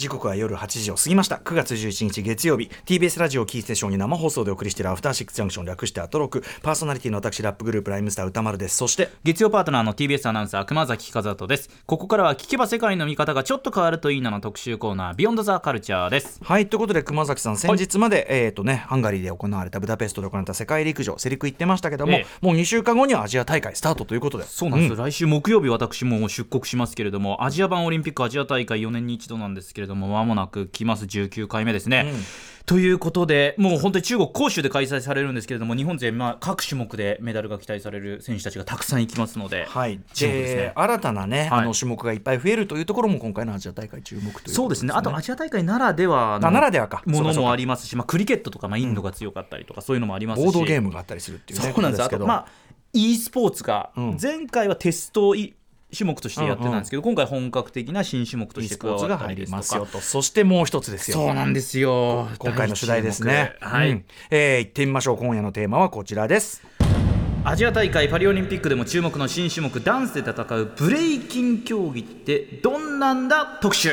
時刻は夜8時を過ぎました。9月11日月曜日。TBS ラジオキーステーションに生放送でお送りしているアフターシックスジャンクション略してアトロク。パーソナリティの私ラップグループライムスター歌丸です。そして月曜パートナーの TBS アナウンサー熊崎和人です。ここからは聞けば世界の見方がちょっと変わるといいなの特集コーナービヨンドザカルチャーです。はいということで熊崎さん先日まで、えっ、とねハンガリーで行われたブダペストで行われた世界陸上セリク行ってましたけども、ええ。もう2週間後にはアジア大会スタートということで。そうなんです、来週木曜日私も出国しますけれどもアジア版オリンピックアジア大会4年に一度なんですけれどもまもなく来ます。19回目ですね、ということでもう本当に中国杭州で開催されるんですけれども日本勢、まあ、各種目でメダルが期待される選手たちがたくさん行きますので、はい、ですね。で新たなね、はい。あの種目がいっぱい増えるというところも今回のアジア大会注目ということそうですね。あとアジア大会ならではのあならではか。ものもありますし、まあ、クリケットとか、まあ、インドが強かったりとか、そういうのもありますし。ボードゲームがあったりするっていうねそうなんです。ことけど。まあ e スポーツが、うん。前回はテストい種目としてやってたんですけど、今回本格的な新種目と e して加わった入りますりですとかよと。そしてもう一つですよ。そうなんですよ。今回の主題ですね。はい、うん。えー行ってみましょう。今夜のテーマはこちらです。アジア大会パリオリンピックでも注目の新種目ダンスで戦うブレイキン競技ってどんなんだ？特集。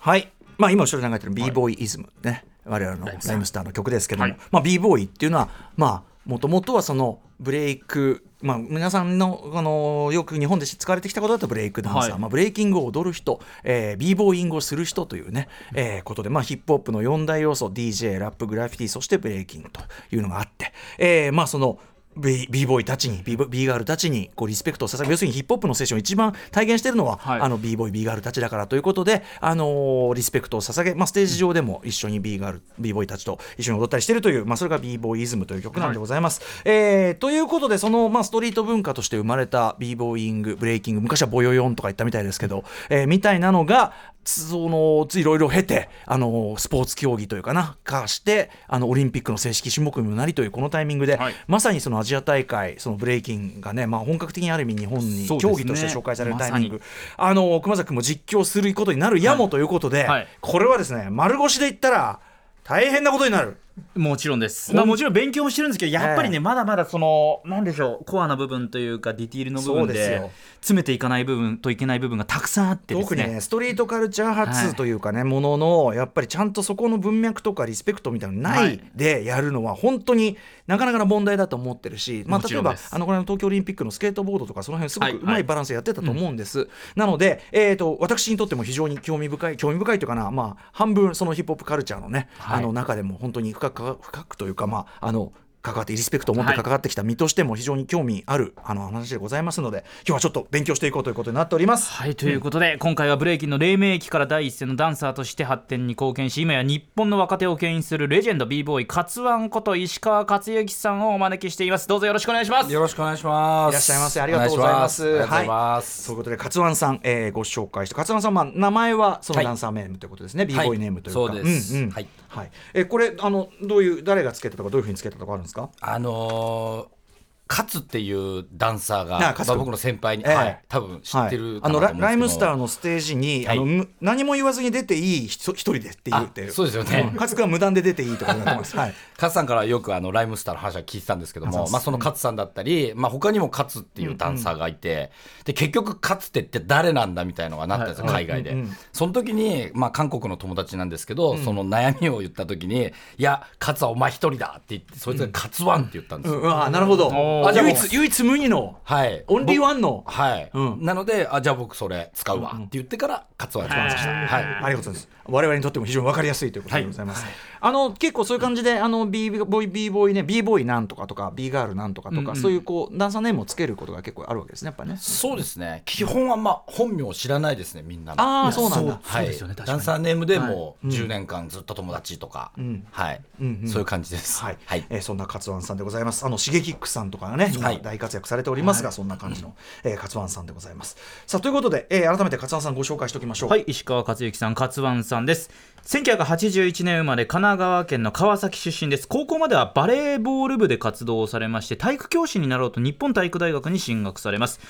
はい。まあ今後ろに流れてる b ボーイイズムね。我々のライムスター。の曲ですけども、はい。まあ b ボーイっていうのはまあもともとはそのブレイクまあ、皆さんのあのよく日本で使われてきたことだとブレイクダンサー、はい。まあ、ブレイキングを踊る人、えー、b ボーイングをする人というね、えーことで、まあ、ヒップホップの4大要素 DJ ラップグラフィティそしてブレイキングというのがあって、えーまあその b, b ボーイたちに b, b ガールたちにこうリスペクトを捧げ要するにヒップホップのセッションを一番体現しているのは、はい。あの b ボーイ b ガールたちだから。ということで、あのーリスペクトを捧げ、まあ、ステージ上でも一緒に b ガール b ボーイたちと一緒に踊ったりしているという、まあ、それが b ボーイイズムという曲なんでございます。えーということでその、まあ、ストリート文化として生まれた b ボーイングブレイキング昔はボヨヨンとか言ったみたいですけど、えーみたいなのがそのいろいろ経てあのスポーツ競技というかな化してあのオリンピックの正式種目にもなりというこのタイミングで、はい。まさにそのアジア大会そのブレイキンがね、まあ、本格的にある意味日本に競技として紹介されるタイミング、まあの熊崎君も実況することになるやもということで、はい。これはですね丸腰で言ったら大変なことになる。もちろんです、まあ、もちろん勉強もしてるんですけどやっぱりね、ええ。まだまだそのなんでしょうコアな部分というかディティールの部分で詰めていかない部分といけない部分がたくさんあってです特にねねストリートカルチャーはい発というかね、もののやっぱりちゃんとそこの文脈とかリスペクトみたいなのなはいい。でやるのは本当になかなかな問題だと思ってるし、まあ、例えばあのこれの東京オリンピックのスケートボードとかその辺すごはい。くうまいバランスやってたと思うんです、なので、えー、と私にとっても非常に興味深い興味深いというかな、まあ、半分そのヒップホップカルチャーのね、はい。あの中でも本当に深く深くというかまああの関わってリスペクトを持ってはい。関わってきた身としても非常に興味あるあの話でございますので今日はちょっと勉強していこうということになっております。はいということで、今回はブレイキンの黎明期から第一線のダンサーとして発展に貢献し今や日本の若手を牽引するレジェンド b ボーイカツワンこと石川克之さんをお招きしています。どうぞよろしくお願いします。よろしくお願いします。いらっしゃいませ。ありがとうございます。いしありがとういうことで、勝湾さん、えーご紹介して、勝湾さん、まあ、名前はそのはいダンサーネームということですね、b ボーイネームというか。そうですんうん。はいはい。えーこれ、あの、どういう、誰がつけたとか、どういうふうにつけたとかあるんですか？あのー、カツっていうダンサーが、まあ僕の先輩に、ええ。はい、多分知ってるはい、あのライムスターのステージに、はい。あのむ何も言わずに出ていい人一人でって言う。ってあそうですよね。ん。勝君は無断で出ていいとか言われてます。はい。カツさんからよくあのライムスターの話は聞いてたんですけども、まあ、そのカツさんだったり、まあ、他にもカツっていうダンサーがいて、で結局カツってって誰なんだみたいのがなったんですよ、海外で、うんうんその時に、まあ、韓国の友達なんですけど、その悩みを言った時に「いやカツはお前一人だ」って言ってそいつが「カツワン」って言ったんですよ、うん、あなるほど。お。あー唯一唯一無二の。はい。オンリーワンの。はい、うん。なのであじゃあ僕それ使うわって言ってからカツワン使いました、はい。ありがとうございます。我々にとっても非常に分かりやすいということでございます。あの結構そういう感じであの b ボーイ b ボーイね b ボーイなんとかとか b ガールなんとかとか、うんうん。そういうこうダンサーネームをつけることが結構あるわけですねやっぱね。そうですね。基本はまあ本名を知らないですねみんなの。ああそうなんだ。はい、そうですよねダンサーネームでもうはい。10年間ずっと友達とか、ん。はい、うんうん。そういう感じです。はい、はい。えーそんな勝湾さんでございます。あのシゲキックさんとかがね、今はい。大活躍されておりますが、そんな感じの、えー、勝湾さんでございます。さあということで、えー改めて勝湾さんご紹介しておきましょう。はい、石川克之さん、勝湾さんです。1981年生まれ、神奈川県の川崎出身です。高校まではバレーボール部で活動をされまして、体育教師になろうと日本体育大学に進学されます。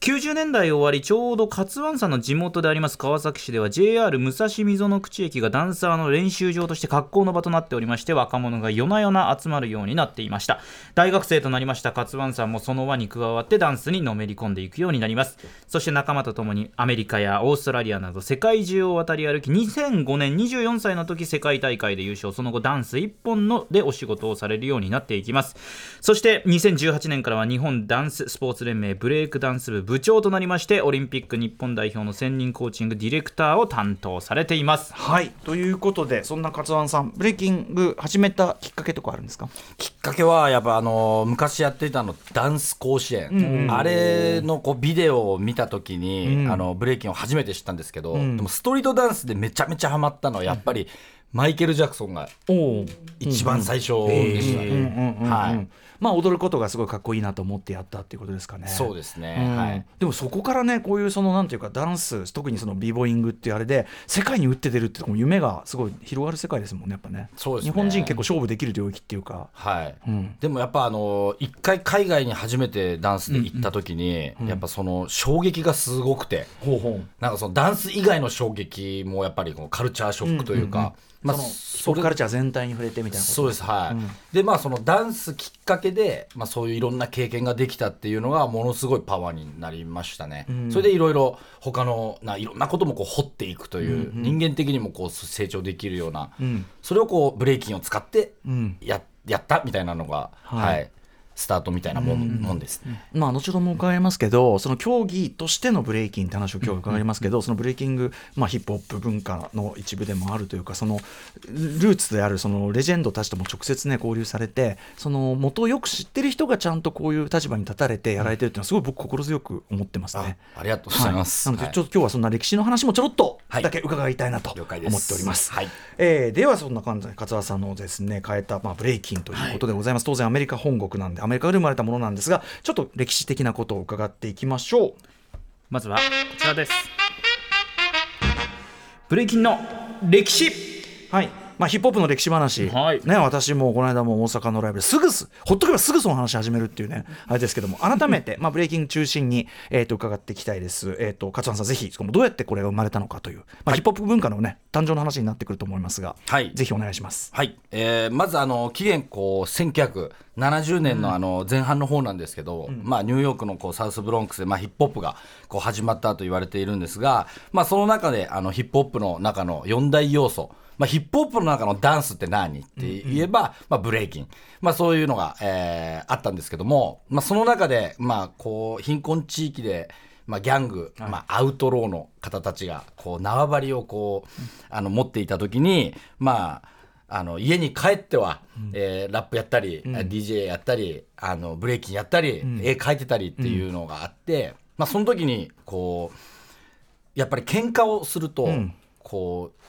90年代終わりちょうど勝湾さんの地元であります川崎市では JR 武蔵溝の口駅がダンサーの練習場として格好の場となっておりまして若者が夜な夜な集まるようになっていました。大学生となりました勝湾さんもその輪に加わってダンスにのめり込んでいくようになります。そして仲間と共にアメリカやオーストラリアなど世界中を渡り歩き2005年24歳の時世界大会で優勝。その後ダンス1本のでお仕事をされるようになっていきます。そして2018年からは日本ダンススポーツ連盟ブレイクダンス部部長となりましてオリンピック日本代表の専任コーチングディレクターを担当されています。はい。ということでそんな勝湾さんブレイキング始めたきっかけとかあるんですか？きっかけはやっぱあの昔やっていたのダンス甲子園、あれのこうビデオを見た時に、あのブレイキンを初めて知ったんですけど、でもストリートダンスでめちゃめちゃハマったのはやっぱり、マイケル・ジャクソンがお一番最初でしたね。はいまあ踊ることがすごいかっこいいなと思ってやったっていうことですかね。そうですね、うん。はい。でもそこからねこういうそのなんていうかダンス特にそのビーボーイングっていうあれで世界に打って出るって夢がすごい広がる世界ですもんねやっぱね。そうですね。日本人結構勝負できる領域っていうか、はい。うん。でもやっぱあの一回海外に初めてダンスで行った時に、やっぱその衝撃がすごくて、ほうほう。なんかそのダンス以外の衝撃もやっぱりこうカルチャーショックというか、まあそのそれポップカルチャー全体に触れてみたいなそうですはい、でまあそのダンスきっかけで、まあ、そういういろんな経験ができたっていうのがものすごいパワーになりましたね、それでいろいろ他のないろんなこともこう掘っていくという、人間的にもこう成長できるような、ん。それをこうブレイキンを使ってん。や,、やったみたいなのが、はい。はいスタートみたいなもん,、もんです。ね。まあ、後ほども伺いますけどその競技としてのブレイキンって話を今日伺いますけど、そのブレイキング、まあ、ヒップホップ文化の一部でもあるというかそのルーツであるそのレジェンドたちとも直接ね交流されてその元をよく知ってる人がちゃんとこういう立場に立たれてやられてるっていうのはすごい僕心強く思ってますあね。ありがとうございます。はい、なのではい。ちょっと今日はそんな歴史の話もちょろっとはい。だけ伺いたいなと思っております。はい。えーではそんな感じで勝田さんのですね変えた、まあ、ブレイキンということでございます、当然アメリカ本国なんでアメリカで生まれたものなんですがちょっと歴史的なことを伺っていきましょう。まずはこちらです。ブレイキンの歴史。はいまあ、ヒップホップの歴史話、はい。ね、私もこの間も大阪のライブですぐすほっとけばすぐその話始めるっていうねあれですけども改めて、まあ、ブレイキング中心に、えー、と伺っていきたいです、えー、と勝さんぜひどうやってこれが生まれたのかという、まあヒップホップ文化のね誕生の話になってくると思いますが、はい。ぜひお願いします。はい、えーまずあの紀元こう1970年のあの前半の方なんですけど、まあ、ニューヨークのこうサウスブロンクスで、まあ、ヒップホップがこう始まったと言われているんですが、まあ、その中であのヒップホップの中の4大要素、まあ、ヒップホップの中のダンスって何って言えば、まあ、ブレイキン、まあ、そういうのが、えーあったんですけども、まあ、その中で、まあ、こう貧困地域でまあ、ギャング、まあ、アウトローの方たちがこう縄張りをこう、あの持っていた時に、まあ、あの家に帰っては、えーラップやったり、DJ やったりあのブレイキンやったり、絵描いてたりっていうのがあって、まあ、その時にこうやっぱり喧嘩をすると、こう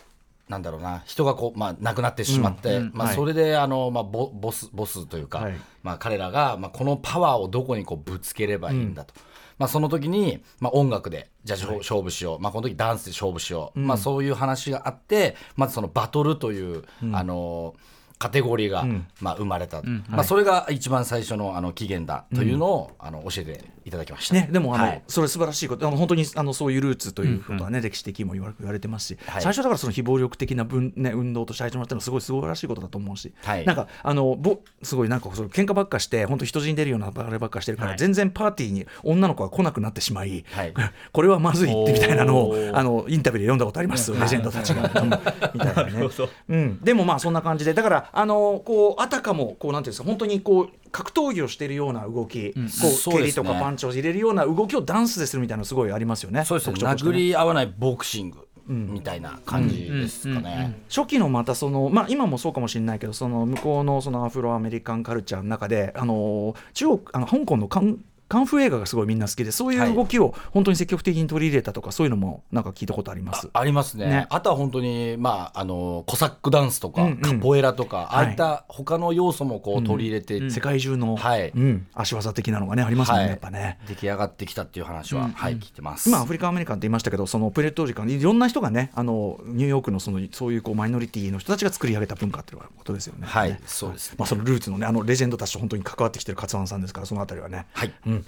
なんだろうな人がこう、まあ、亡くなってしまって、まあ、はい。それであの、まあ、ボボスボスというか、はい。まあ、彼らが、まあ、このパワーをどこにこうぶつければいいんだと。まあ、その時に、まあ、音楽でじゃあ、勝負しよう、まあ、この時ダンスで勝負しよう、まあ、そういう話があってまずそのバトルという、あのカテゴリーが、まあ、生まれた、まあ、それが一番最初のあの起源だというのを、あの教えていただきました。ね、でもあの、はい。それ素晴らしいこと。あの本当にあのそういうルーツということはね、歴史的にも言われ言われてますし、はい。最初だからその非暴力的な分、ね、運動として始まったのはすごい素晴らしいことだと思うし、はい。なんかあのぼすごいなんかその喧嘩ばっかして本当人死んでるようなあればっかしてるから、はい。全然パーティーに女の子が来なくなってしまい、はい。これはまずいってみたいなのをあのインタビューで読んだことあります、レジェンドたちが、うん。みたいなね。うん、でもまあそんな感じでだからあのこうあたかもこうなんていうんですか本当にこう格闘技をしているような動き、こう蹴りそうですねとかパンチを入れるような動きをダンスでするみたいなのすごいありますよね。そうですね殴り合わないボクシングみたいな感じですかね。初期のまたその、まあ、今もそうかもしれないけどその向こうのそのアフロアメリカンカルチャーの中であの中国あの香港のカンカンフー映画がすごいみんな好きでそういう動きを本当に積極的に取り入れたとかそういうのもなんか聞いたことあります。ありますね。ね。あとは本当に、まあ、あのコサックダンスとか、うんうん。カポエラとか、はい。ああいった他の要素もこう取り入れて、世界中の、はい。うん、足技的なのがねありますもんね、はい。やっぱね。出来上がってきたっていう話は、はい、聞いてます。今アフリカンアメリカンって言いましたけどそのプレート時間いろんな人がねあのニューヨークのそのそういうこうマイノリティの人たちが作り上げた文化っていうことですよね。はいね。そうですね。まあ、そのルーツのねあのレジェンドたちと本当に関わってきてる勝湾さんですからそのあたりはね、はい。うん、うん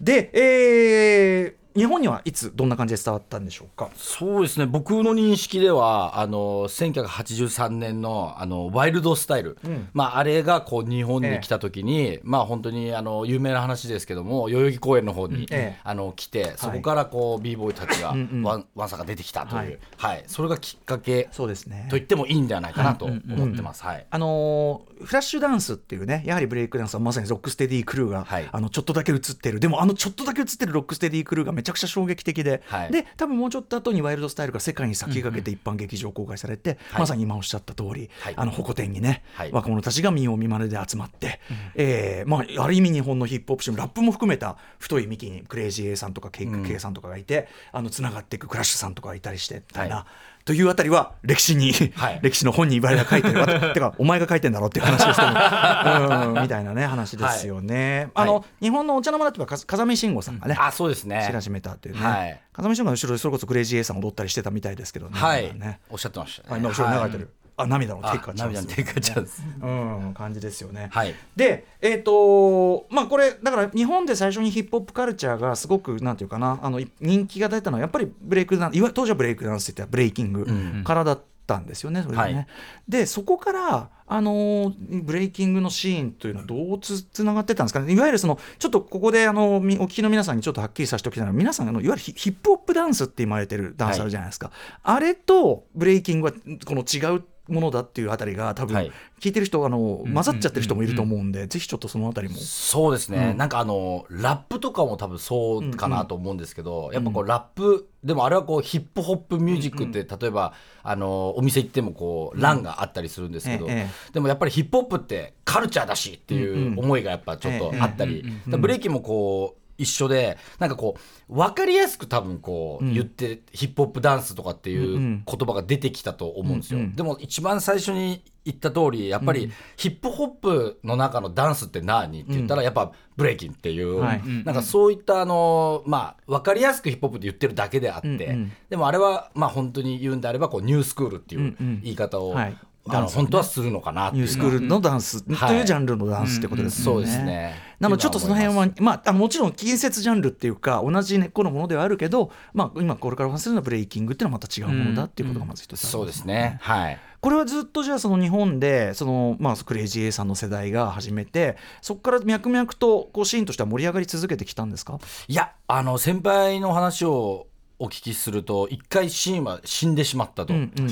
で、えー日本にはいつどんな感じで伝わったんでしょうか？そうですね。僕の認識ではあの1983年のあのワイルドスタイル、ん。まあ、あれがこう日本に来た時に、まあ本当にあの有名な話ですけども代々木公園の方に、ええ。あの来てそこからこう b ボーイたちがうんうん。ワンワンサが出てきたという、ははい。いそれがきっかけそうですね。と言ってもいいんではないかなと思ってます。はい。あのーフラッシュダンスっていうねやはりブレイクダンスはまさにロックステディクルーが、はい。あのちょっとだけ映ってる。でもあのちょっとだけ映ってるロックステディクルーがめちゃくちゃ衝撃的で、はい。で多分もうちょっと後にワイルドスタイルが世界に先駆けて一般劇場公開されて、はい。まさに今おっしゃった通り、はい。あの保護店にね、はい。若者たちが見よう見まねで集まって、えーまあ、ある意味日本のヒップホップ史もラップも含めた太い幹にクレイジー A さんとかケイク K さんとかがいて、あのつながっていくクラッシュさんとかがいたりしてみたいな。はというあたりは歴史に、はい。歴史の本に茨が書いて るわてかお前が書いてんだろっていう話ですけど、うん、みたいなね話ですよね。あの、はい。日本のお茶の間だってばか風見慎吾さんがね、あそうですね。知らしめたっていうね、はい。風見慎吾の後ろでそれこそクレイジー A さん踊ったりしてたみたいですけどね。はい、ね。おっしゃってましたね。あ今後ろに流れてる、あ涙のテイあクアチャンス。涙のテイクアチャンス。うん、感じですよね。はい。で、えっ、とまあこれだから日本で最初にヒップホップカルチャーがすごくなんていうかなあのい人気が出たのはやっぱりブレイクダンスいわ当時はブレイクダンスって言ったらブレイキングんからだったんですよね。それがね。はい。でそこからあのーブレイキングのシーンというのはどうつつながってたんですかね。いわゆるそのちょっとここであのみお聞きの皆さんにちょっとはっきりさせておきたいのは皆さんあのいわゆるヒヒップホップダンスって言われてるダンスあるじゃないですか、あれとブレイキングはこの違うものだっていうあたりが多分はい。聞いてる人あの混ざっちゃってる人もいると思うんで、ぜひちょっとそのあたりも。そうですね、うん。なんかあのラップとかも多分そうかなと思うんですけど、やっぱこうラップでもあれはこうヒップホップミュージックって、例えばあのお店行ってもこう欄があったりするんですけど、ええでもやっぱりヒップホップってカルチャーだしっていう思いがやっぱちょっとあったり、ブレイキンもこう一緒でなんかこう分かりやすく多分こう言って、ヒップホップダンスとかっていう言葉が出てきたと思うんですよ、うんうん。でも一番最初に言った通りやっぱりヒップホップの中のダンスって何？って言ったらやっぱブレイキンっていう、はい。なんかそういったあのまあ分かりやすくヒップホップって言ってるだけであって、うんうん。でもあれはまあ本当に言うんであればこうニュースクールっていううんうん。言い方を、ダンスね。本当はするのかなニュースクールのダンスというジャンルのダンスってことですよね。そうですね。なのでちょっとその辺は、まあ、あのもちろん近接ジャンルっていうか同じ根っこのものではあるけど、まあ、今これからお話しするのはブレイキングっていうのはまた違うものだっていうことがまず一つあるそうですね。はい。これはずっとじゃあその日本でその、まあ、クレイジー A さんの世代が始めてそこから脈々とこうシーンとしては盛り上がり続けてきたんですか？いやあの先輩の話をお聞きすると一回シーンは死んでしまったと、うんうん。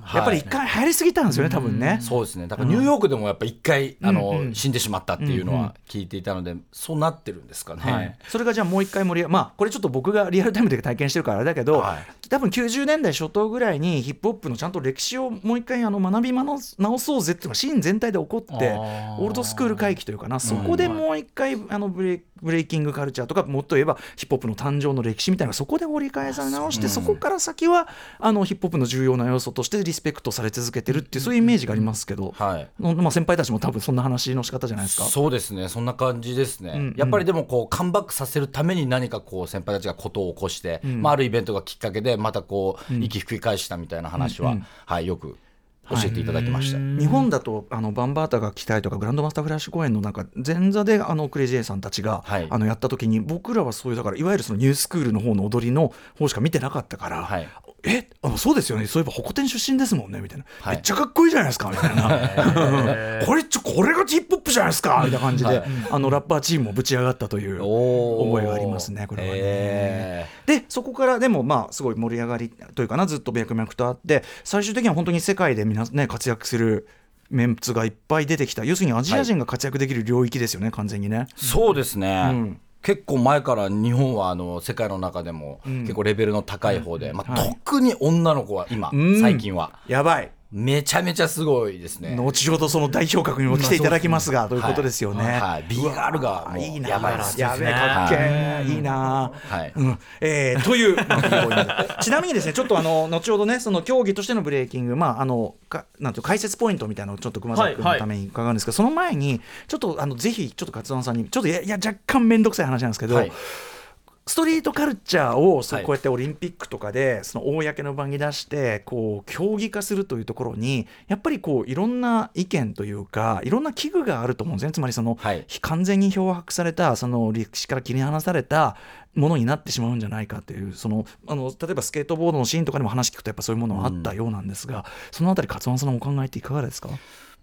はい。やっぱり一回流行りすぎたんですよね、多分ね。そうですね。だからニューヨークでもやっぱ一回、あのうん。うん死んでしまったっていうのは聞いていたので、そうなってるんですかね、はい、それがじゃあもう一回盛り上がまあこれちょっと僕がリアルタイムで体験してるからあれだけど、はい。多分90年代初頭ぐらいにヒップホップのちゃんと歴史をもう一回あの学び直そうぜっていうのがシーン全体で起こってオールドスクール回帰というかな。そこでもう一回あのブレイブレイキングカルチャーとかもっと言えばヒップホップの誕生の歴史みたいなそこで折り返され直して、そこから先はあのヒップホップの重要な要素としてリスペクトされ続けてるっていうそういうイメージがありますけど、はい。のまあ、先輩たちも多分そんな話の仕方じゃないですか。そうですね。そんな感じですね、んうん。やっぱりでもこうカムバックさせるために何かこう先輩たちがことを起こして、まあ、あるイベントがきっかけでまたこう息吹き返したみたいな話は、はい、よく教えていただきました、日本だとあのバンバータが来たりとかグランドマスターフラッシュ公演のなんか前座であのクレイジーさんたちが、はい。あのやった時に僕らはそういうだからいわゆるそのニュースクールの方の踊りの方しか見てなかったから、はいえあのそうですよね。そういえばホコ天出身ですもんねみたいな、はい。めっちゃかっこいいじゃないですかみたいな。これちょこれがヒップホップじゃないですかみたいな感じで、あのラッパーチームもぶち上がったという覚えがありますねこれはね。へでそこからでもまあすごい盛り上がりというかなずっと脈々とあって最終的には本当に世界で皆、ね、活躍するメンツがいっぱい出てきた。要するにアジア人が活躍できる領域ですよね、完全にね。そうですね、うん結構前から日本はあの世界の中でも結構レベルの高い方で、まあはい。特に女の子は今、うん。最近は。やばいめちゃめちゃすごいですね。後ほどその代表格にも来ていただきますが、ということですよね。はい。はい。B ガールがいいな。やばいですやべえかっけえ、いいな。はい。うん。えーという、ちなみにですねちょっとあの後ほどねその競技としてのブレーキングまああのかなんていう解説ポイントみたいなのをちょっと熊崎君のために伺うんですけど、その前にちょっとあのぜひちょっと勝野さんにちょっといやいや若干面倒くさい話なんですけど、はいストリートカルチャーをそうはい。こうやってオリンピックとかでその公の場に出してこう競技化するというところにやっぱりこういろんな意見というかいろんな危惧があると思うんですね。つまりその、はい。完全に漂白されたその歴史から切り離されたものになってしまうんじゃないかというそのあの例えばスケートボードのシーンとかでも話聞くとやっぱそういうものがあったようなんですが、そのあたり勝間さんのお考えっていかがですか？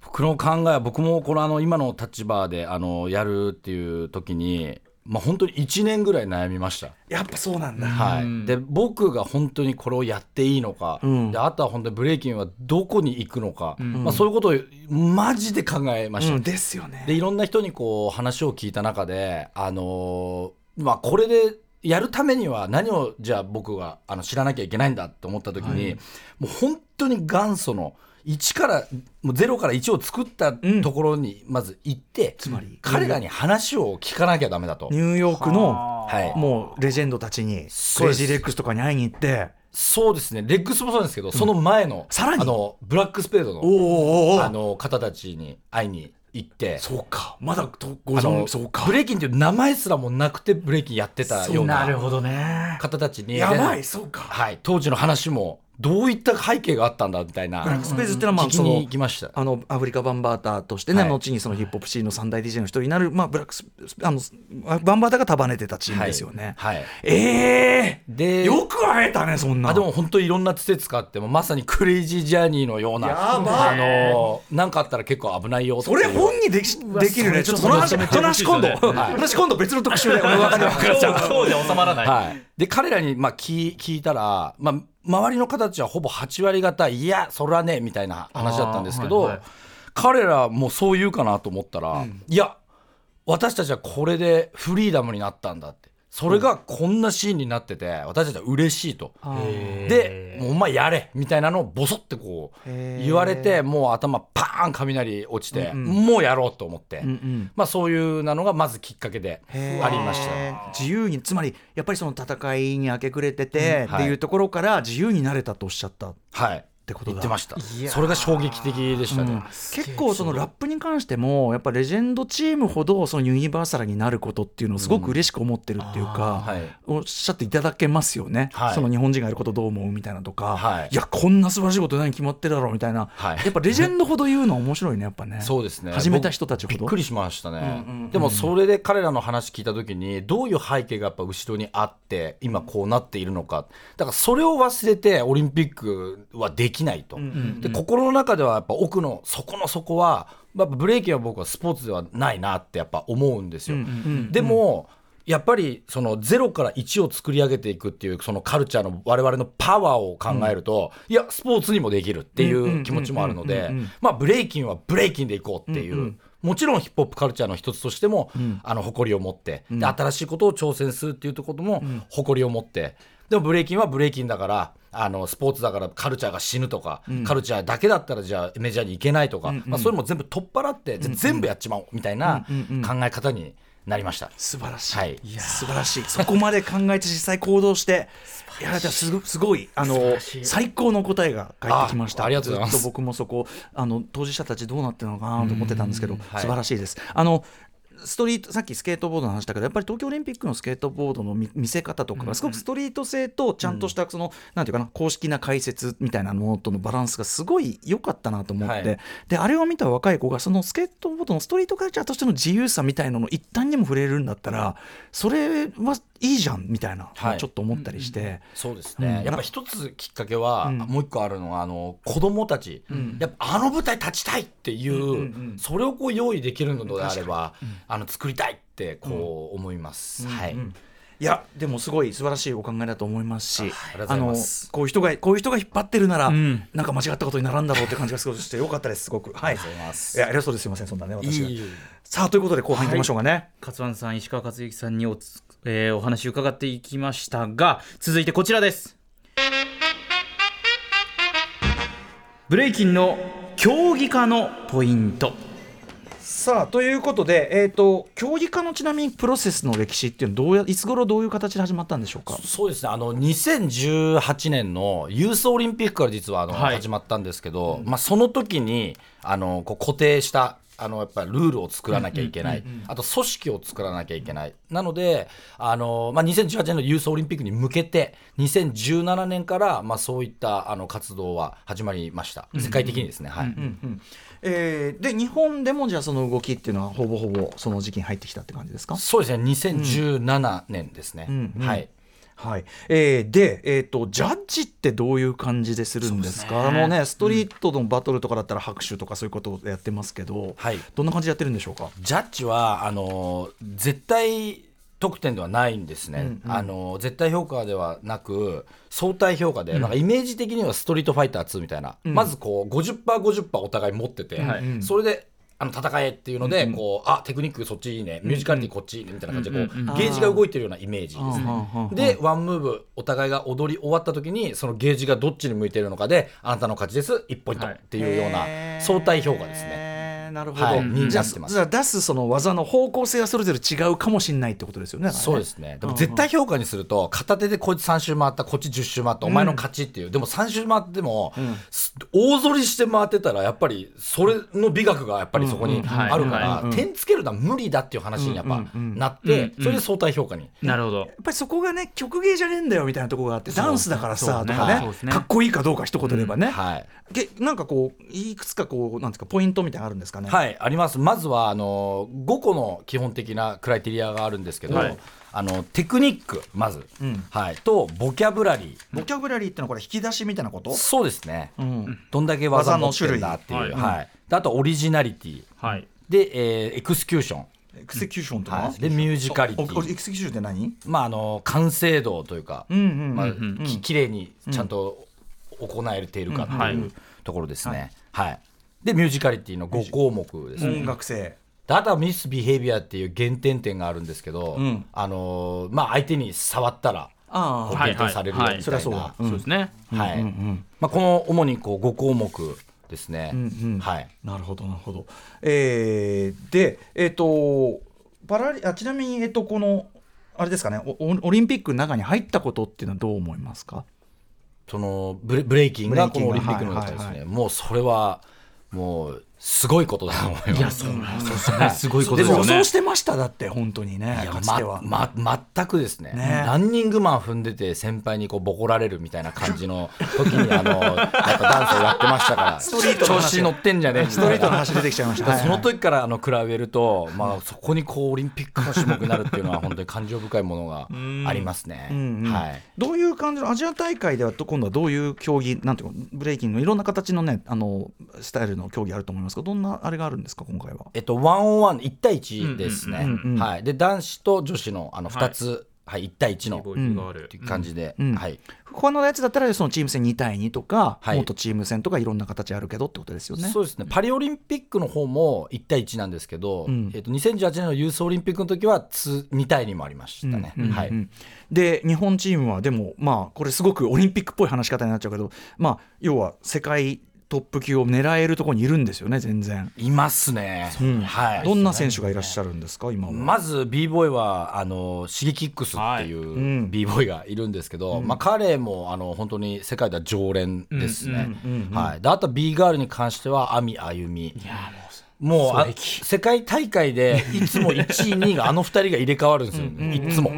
僕の考えは僕もこのあの今の立場であのやるっていう時に、まあ、本当に1年ぐらい悩みました。やっぱそうなんだ、はい、で僕が本当にこれをやっていいのか、うん。であとは本当にブレイキンはどこに行くのか、まあ、そういうことをマジで考えました。うん。ですよね。でいろんな人にこう話を聞いた中で、あのーまあ、これでやるためには何をじゃあ僕があの知らなきゃいけないんだって思った時に、もう本当に元祖の1からもう0から1を作ったところにまず行って、つまり彼らに話を聞かなきゃダメだと。ニューヨークのはい。もうレジェンドたちにクレイジーレックスとかに会いに行って。そうですね。レッグスもそうですけど、その前のさらに？あのブラックスペードのあの方たちに会いに行って。そうか。まだとご存そうか。ブレイキンっていう名前すらもなくてブレイキンやってたようなどね。方たちに。やばでいそうか。はい、当時の話もどういった背景があったんだみたいな。ブラックスペースっていうのはまあ聞きにその行きました。あのアフリカバンバーターとしてね、はい。後にそのヒップホップシーンの三大 DJ の一人になる、まあ、ブラックスあのバンバーターが束ねてたチームですよね。はい、はい。ええでよく会えたねそんな。あでも本当にいろんな施設があってもまさにクレイジージャーニーのようなやばあのなんかあったら結構危ないよそれ本にできできるね。ちょっとその話、その話今度、はい。話今度別の特集で。俺分かる分かるそうじゃ収まらない、はい、で彼らにまあ聞聞いたら、まあ、周りの方たちはほぼ8割方いやそれはねみたいな話だったんですけど、はいはい。彼らもそう言うかなと思ったら、いや私たちはこれでフリーダムになったんだってそれがこんなシーンになってて私たちは嬉しいと。でもうお前やれみたいなのをボソってこう言われてもう頭パーン雷落ちて、もうやろうと思って、んまあ、そういうなのがまずきっかけでありました。自由につまりやっぱりその戦いに明け暮れてて、うん。はい。っていうところから自由になれたとおっしゃった。はいてことだ。言ってました。それが衝撃的でしたね、結構そのラップに関してもやっぱレジェンドチームほどそのユニバーサルになることっていうのをすごく嬉しく思ってるっていうか、はい。おっしゃっていただけますよね、はい。その日本人がやることどう思うみたいなとか、はい。やこんな素晴らしいこと何決まってるだろうみたいな、はい。やっぱレジェンドほど言うの面白いねやっぱね。そうですね。始めた人たちほど。僕びっくりしましたね、うんうんうん。でもそれで彼らの話聞いた時にどういう背景がやっぱ後ろにあって今こうなっているのか。だからそれを忘れてオリンピックはできないと、で心の中ではやっぱ奥の底の底はやっぱブレイキンは僕はスポーツではないなってやっぱ思うんですよ、でもやっぱりその0から1を作り上げていくっていうそのカルチャーの我々のパワーを考えると、いやスポーツにもできるっていう気持ちもあるのでまあブレイキンはブレイキンでいこうっていう、もちろんヒップホップカルチャーの一つとしても、あの誇りを持って、で新しいことを挑戦するっていうところも誇りを持って、でもブレイキンはブレイキンだからあのスポーツだからカルチャーが死ぬとか、カルチャーだけだったらじゃあメジャーに行けないとか、まあ、それも全部取っ払って、じゃあ全部やっちまおうみたいな考え方になりました。素晴らしい、はい。素晴らしい。そこまで考えて実際行動してやられたらすごすごいあの最高の答えが返ってきました。あありがとうございますずっと僕もそこあの当事者たちどうなってるのかなと思ってたんですけど、はい。素晴らしいです。あのストリートさっきスケートボードの話だけどやっぱり東京オリンピックのスケートボードの見見せ方とかがすごくストリート性とちゃんとしたその、なんていうかな公式な解説みたいなものとのバランスがすごい良かったなと思って、はい。であれを見た若い子がそのスケートボードのストリートカルチャーとしての自由さみたいなの一端にも触れるんだったらそれはいいじゃんみたいな、はい。ちょっと思ったりして、そうですね、うん。やっぱ一つきっかけは、うん。もう一個あるのはあの子供たち、やっぱあの舞台立ちたいっていう、うんうんうん。それをこう用意できるのであれば、あの作りたいってこう思います、はい、うんいやでもすごい素晴らしいお考えだと思いますしあのこういう人がこういう人が引っ張ってるなら、ん。なんか間違ったことにならんだろうって感じがすごいしてよかったですすごく。はい。ありがとうございます。いや偉そうです。いませんそんなね私が。いいさあということで後半いきましょうかね、勝湾さん石川克之さんにおつ、えーお話伺っていきましたが続いてこちらです。ブレイキンの競技化のポイントさあということで、えー、と競技化のちなみにプロセスの歴史っていうのはどうやいつ頃どういう形で始まったんでしょうか？そうですね。あの2018年のユースオリンピックから実はあの、はい。始まったんですけど、まあ、その時にあのこう固定したあのやっぱりルールを作らなきゃいけない、あと組織を作らなきゃいけない、なのであの、まあ、2018年のユースオリンピックに向けて2017年から、まあ、そういったあの活動は始まりました。世界的にですね、はいえーで日本でもじゃあその動きっていうのはほぼほぼその時期に入ってきたって感じですか？そうですね。2017年ですね、うんうん。はい。はい。えーで、えー、とジャッジってどういう感じでするんですか？あのねストリートのバトルとかだったら拍手とかそういうことをやってますけど、はい。どんな感じでやってるんでしょうか？ジャッジはあの絶対得点ではないんですね、あの絶対評価ではなく相対評価で、なんかイメージ的にはストリートファイター2みたいな、まずこう 50%50% お互い持ってて、はい。それであの戦えっていうので、こうあテクニックそっちいいね。ミュージカリティこっちいいね。みたいな感じでこう、ゲージが動いてるようなイメージですね。ねでワンムーブお互いが踊り終わった時にそのゲージがどっちに向いてるのかであなたの勝ちです。1ポイント。はい。っていうような相対評価ですね。ね。なるほど、はい。じゃあになってます。じゃあ出すその技の方向性はそれぞれ違うかもしれないってことですよね。そうですね。でも絶対評価にすると、片手でこいつ3周回った、こっち10周回った、お前の勝ちっていう。でも3周回っても、す大反りして回ってたら、やっぱりそれの美学がやっぱりそこにあるかはい。ら、点つけるのは無理だっていう話にやっぱなって、それで相対評価に。なるほど。やっぱりそこがね曲芸じゃねえんだよみたいなところがあってダンスだからさとかね。ね。かっこいいかどうか一言で言えばね、はい。げなんかこういくつかこうなんですかポイントみたいなのあるんですか？ね。はい、あります。まずは、あの、5個の基本的なクライテリアがあるんですけど、はいあの、テクニック、まず。んはい。と、ボキャブラリー。ボキャブラリーってのはこれ引き出しみたいなこと？そうですね。うん。どんだけ技持ってるんだっていう。はい。種類であと、オリジナリティ。はいで、えーエクスキューション。エクセキューションとか、はいでミュージカリティエクセキューションって何？まあ、あの完成度というか、うんうんまあ綺麗にちゃんと行えているかっていうところですね。はいでミュージカリティの5項目ですね。音楽性。であとはミスビヘイビアっていう減点点があるんですけど、ん。あのーまあ、相手に触ったら減点されるよみたいな、そりゃそうだ。そうですね。はい。まあ、この主にこう5項目ですね。うんはい。なるほどなるほど。えー、でえっ、とパラリあちなみにえっ、とこのあれですかね。おオオリンピックの中に入ったことっていうのはどう思いますか？そのブレブレイキングがこのオリンピックの中ですね、もうそれはもうすごいことだと思います。いやそうなんですよ。ねすごいことですでよね。も想してましただって本当にねいや。まま、全くですね。ね。ランニングマン踏んでて先輩にこうボコられるみたいな感じの時にあの やっぱダンスをやってましたから。ストリート調子に乗ってんじゃねえストリートの話出てきちゃいました。その時からあの比べると、まあ、そこにこうオリンピックの種目になるっていうのは本当に感情深いものがありますね。はい。どういう感じのアジア大会ではと今度はどういう競技なんていうのブレイキングのいろんな形のねあのスタイルの競技あると思いますがどんなあれがあるんですか？今回は。えっと、ワンオンワン1対1ですね、うんうん。うんうん。はい、で男子と女子のあの2つ、はい1対1のっていう感じで、うん。はい、他のやつだったらそのチーム戦2対2とか、はい。もっとチーム戦とかいろんな形あるけどってことですよね。そうですね。パリオリンピックの方も1対1なんですけど、ん。えっと、2018年のユースオリンピックの時は2 2対2もありましたね。うんはいうんで日本チームはでもまあこれすごくオリンピックっぽい話し方になっちゃうけどまあ要は世界トップ級を狙えるところにいるんですよね全然。いますね、うん。はい、どんな選手がいらっしゃるんですか今は？まず b ボーイはあのシゲキックスっていい。う b ボーイがいるんですけど、まあ、彼もあの本当に世界では常連ですね、はい、であと B ガールに関しては亜美あゆみもうあ世界大会でいつも1位2位があの2人が入れ替わるんですよ、いつも、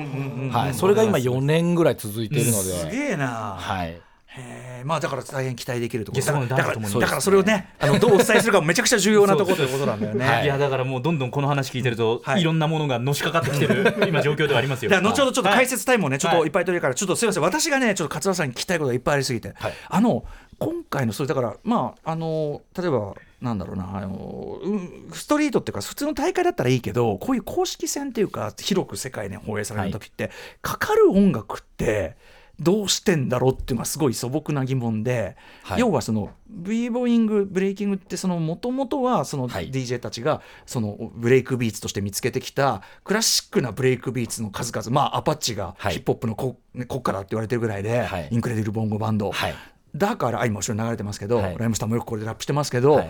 はい、それが今4年ぐらい続いているのすで、げえな。はい、へー。まあだから大変期待できるところ。だからだからそれをねあのどうお伝えするかもめちゃくちゃ重要なところということなんだよね。はいいやだからもうどんどんこの話聞いてると、はい。い、ろんなものがのしかかってきてる今状況ではありますよ。後ほどちょっとはい解説タイムをね、ちょっとはい。いっぱい取れるから、ちょっとすみません、私がね、ちょっと勝田さんに聞きたいことがいっぱいありすぎて、はい。あの今回のそれだから、まあ、あの例えば、なんだろうな、あのうんストリートっていうか、普通の大会だったらいいけど、こういう公式戦っていうか、広く世界で放映される時って、かかる音楽って、どうしてんだろうっていうのはすごい素朴な疑問で、はい。要はその b ボーイングブレイキングってそのもともとはそのはい。DJ たちがそのブレイクビーツとして見つけてきたクラシックなブレイクビーツの数々まあアパッチがはい。ヒップホップのこね国歌だって言われてるぐらいで、はい。 Incredible Bongo Band、はい。だからあ今後ろに流れてますけど、はい。ライムスターもよくこれでラップしてますけど、はい。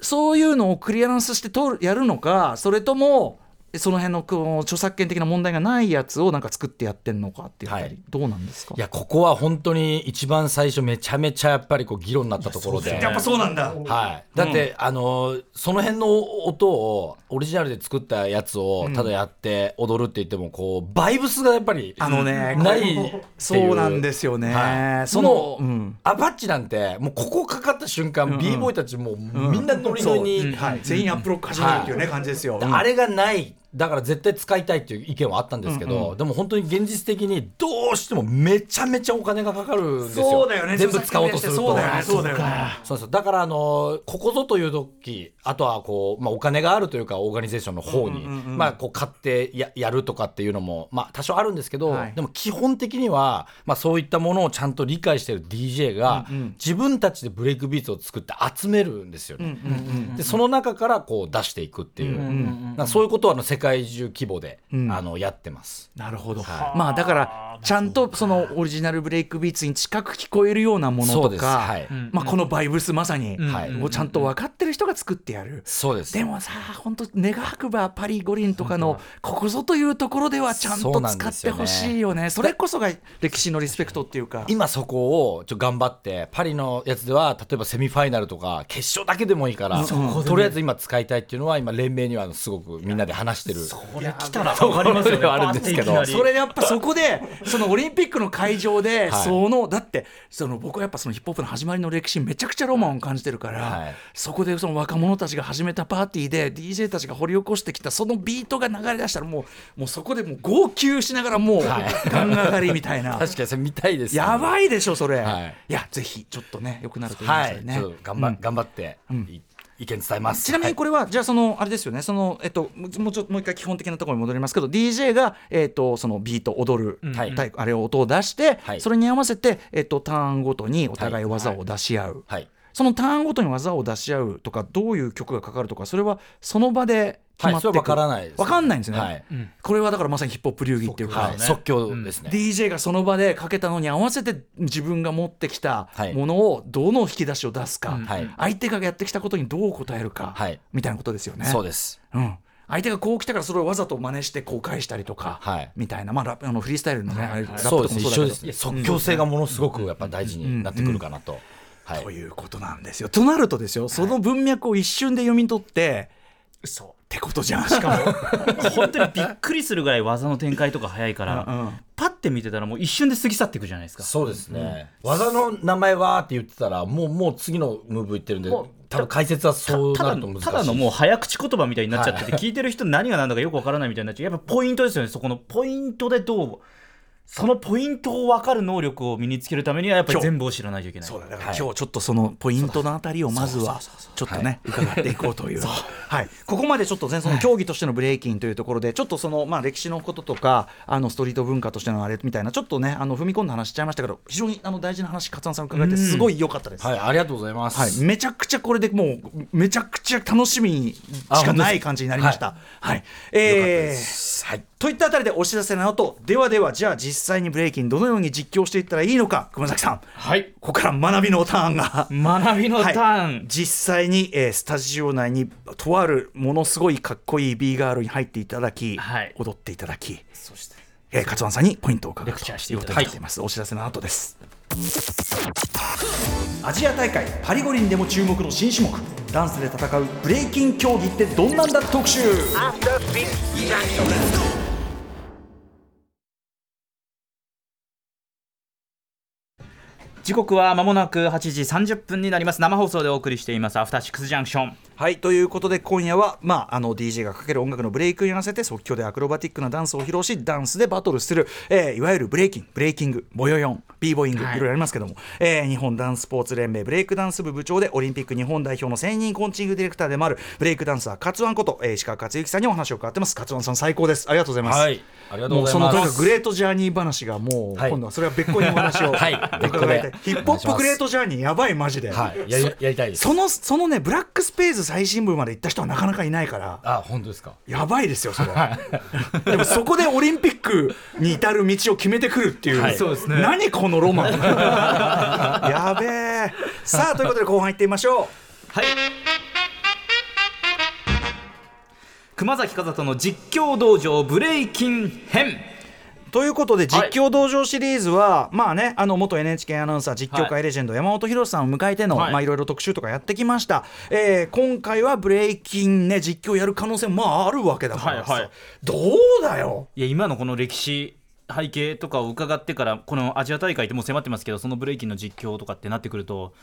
そういうのをクリアランスしてやるのかそれともその辺のこの著作権的な問題がないやつをなんか作ってやってんのかっていうあたり、はい。どうなんですか？いやここは本当に一番最初めちゃめちゃやっぱりこう議論になったところで。やっぱそうなんだ。はい、だって、あのその辺の音をオリジナルで作ったやつをただやって踊るって言ってもこうバイブスがやっぱりあのねないっていう。そうなんですよね、はい、そのうん。アパッチなんてもうここかかった瞬間、b ボーイたちもうみんなノリノリに、はい、全員アップロック始めるっていうね、感じですよ、あれがないだから絶対使いたいっていう意見はあったんですけど、でも本当に現実的にどうしてもめちゃめちゃお金がかかるんですよ。そうだよね。全部使おうとすると。そうだよね。そうだよね。そうそう。だからあのここぞという時あとはこう、まあ、お金があるというかオーガニゼーションの方に、まあ、こう買ってややるとかっていうのも、まあ、多少あるんですけど、はい。でも基本的には、まあ、そういったものをちゃんと理解してる DJ が、自分たちでブレイクビーツを作って集めるんですよね。でその中からこう出していくっていう、なんかそういうことはあの世界中規模で、ん。あのやってます。なるほど、まあだからちゃんとそのオリジナルブレイクビーツに近く聞こえるようなものとか、はい。まあ、このバイブスまさに、はい。をちゃんと分かってる人が作ってやる。そうです。でもさ本当願わくばパリ五輪とかのここぞというところではちゃんと使ってほしいよね。それこそが歴史のリスペクトっていうか。今そこをちょ頑張ってパリのやつでは例えばセミファイナルとか決勝だけでもいいから、とりあえず今使いたいっていうのは今連盟にはすごくみんなで話してるこれ来たら分かりますよね。あるんですけど。それやっぱそこでそのオリンピックの会場で、はい。そのだってその僕はやっぱそのヒップホップの始まりの歴史めちゃくちゃロマンを感じてるから、はい。そこでその若者たちが始めたパーティーで DJ たちが掘り起こしてきたそのビートが流れ出したらもうもうそこでもう号泣しながらもう、ガン上がりみたいな。確かにそれ見たいです、やばいでしょそれ、はい。い、やぜひちょっとね良くなるといいですはい、よね、頑張,、頑張って、い意見伝えます。ちなみにこれは、じゃあそのあれですよね。そのえっともうちょっともう一回基本的なところに戻りますけど DJ がえっとそのビート踊る、はいタイあれを音を出して、はい。それに合わせてえっとターンごとにお互い技を出し合う、はい。そのターンごとに技を出し合うとかどういう曲がかかるとかそれはその場で決まってくる、はいそれは分からないです分かんないんですね、はい。これはだからまさにヒップホップ流儀っていうか、はい、即興ですね、DJ がその場でかけたのに合わせて自分が持ってきたはい。ものをどの引き出しを出すか、はい。相手がやってきたことにどう答えるか、はい。みたいなことですよね。そうです。うん、相手がこう来たからそれをわざと真似してこう返したりとか、はい。みたいな、まあ、ラップあのフリースタイルのね、あれラップそうとかもそうだけど。です一緒ですね。即興性がものすごくやっぱ大事になってくるかなと、はい。ということなんですよ。となるとですよその文脈を一瞬で読み取って、そうってことじゃん。しかも。本当にびっくりするぐらい技の展開とか早いから、うんうん。パッて見てたらもう一瞬で過ぎ去っていくじゃないですか。そうですね、技の名前はって言ってたらもうもう次のムーブいってるんで多分解説はそうただのなると難しいただのもう早口言葉みたいになっちゃってて、聞いてる人何が何だかよくわからないみたいになっちゃう。やっぱポイントですよねそこのポイントでどうそのポイントを分かる能力を身につけるためにはやっぱり全部を知らないといけない。そうだ。だからはい。今日ちょっとそのポイントのあたりをまずはちょっとね伺っていこうという。はい。ここまでちょっとねその競技としてのブレイキンというところでちょっとそのまあ歴史のこととかあのストリート文化としてのあれみたいなちょっとねあの踏み込んだ話しちゃいましたけど非常にあの大事な話勝さん伺えてすごい良かったです。はいありがとうございます、はい、めちゃくちゃこれでもうめちゃくちゃ楽しみしかない感じになりました。はい、えーはいといったあたりでお知らせなのとではではじゃあ実際にブレイキンどのように実況していったらいいのか熊崎さん。はい。ここから学びのターンが。学びのターン、はい。実際に、えースタジオ内にとあるものすごいかっこいい B ガールに入っていただき、はい。踊っていただき、そして。えー、勝湾さんにポイントを伺うといいうただきことになっています、お知らせの後です。アジア大会パリ五輪でも注目の新種目。ダンスで戦うブレイキン競技ってどんなんだ？特集時刻は間もなく8時30分になります。生放送でお送りしています。 After Six Junction。はいということで今夜は、まあ、あの DJ がかける音楽のブレイクに合わせて即興でアクロバティックなダンスを披露しダンスでバトルする、えーいわゆるブレイキンブレイキングボヨヨン b ボーイング、はい。いろいろありますけども、えー日本ダンススポーツ連盟ブレイクダンス部部長でオリンピック日本代表の専任コーチングディレクターでもあるブレイクダンサー勝ワンこと、えー石川勝之さんにお話を伺ってます。勝ワンさん最高です。ありがとうございます、はい。ありがとうございます。とにかくグレートジャーニー話がもう、はい。今度はそれは別個にお話をはい。伺いたい。別個でヒップホップグレートジャーニーやばいマジで、はい。やりやりたいです。そのそのねブラックスペース最新部まで行った人はなかなかいないから。あ本当ですか？やばいですよそれ。でもそこでオリンピックに至る道を決めてくるっていう、はい。そうですね。何このロマン。やべえ。さあということで後半行ってみましょう。はい。熊崎和人の実況道場ブレイキン編ということで実況道場シリーズは、まあねあの元 NHK アナウンサー実況界レジェンド、山本博さんを迎えての、はい。いまあ、いろいろ特集とかやってきました、えー今回はブレイキンね実況やる可能性もまああるわけだからさ、はいはい。どうだよ？いや今のこの歴史背景とかを伺ってからこのアジア大会ってもう迫ってますけどそのブレイキンの実況とかってなってくると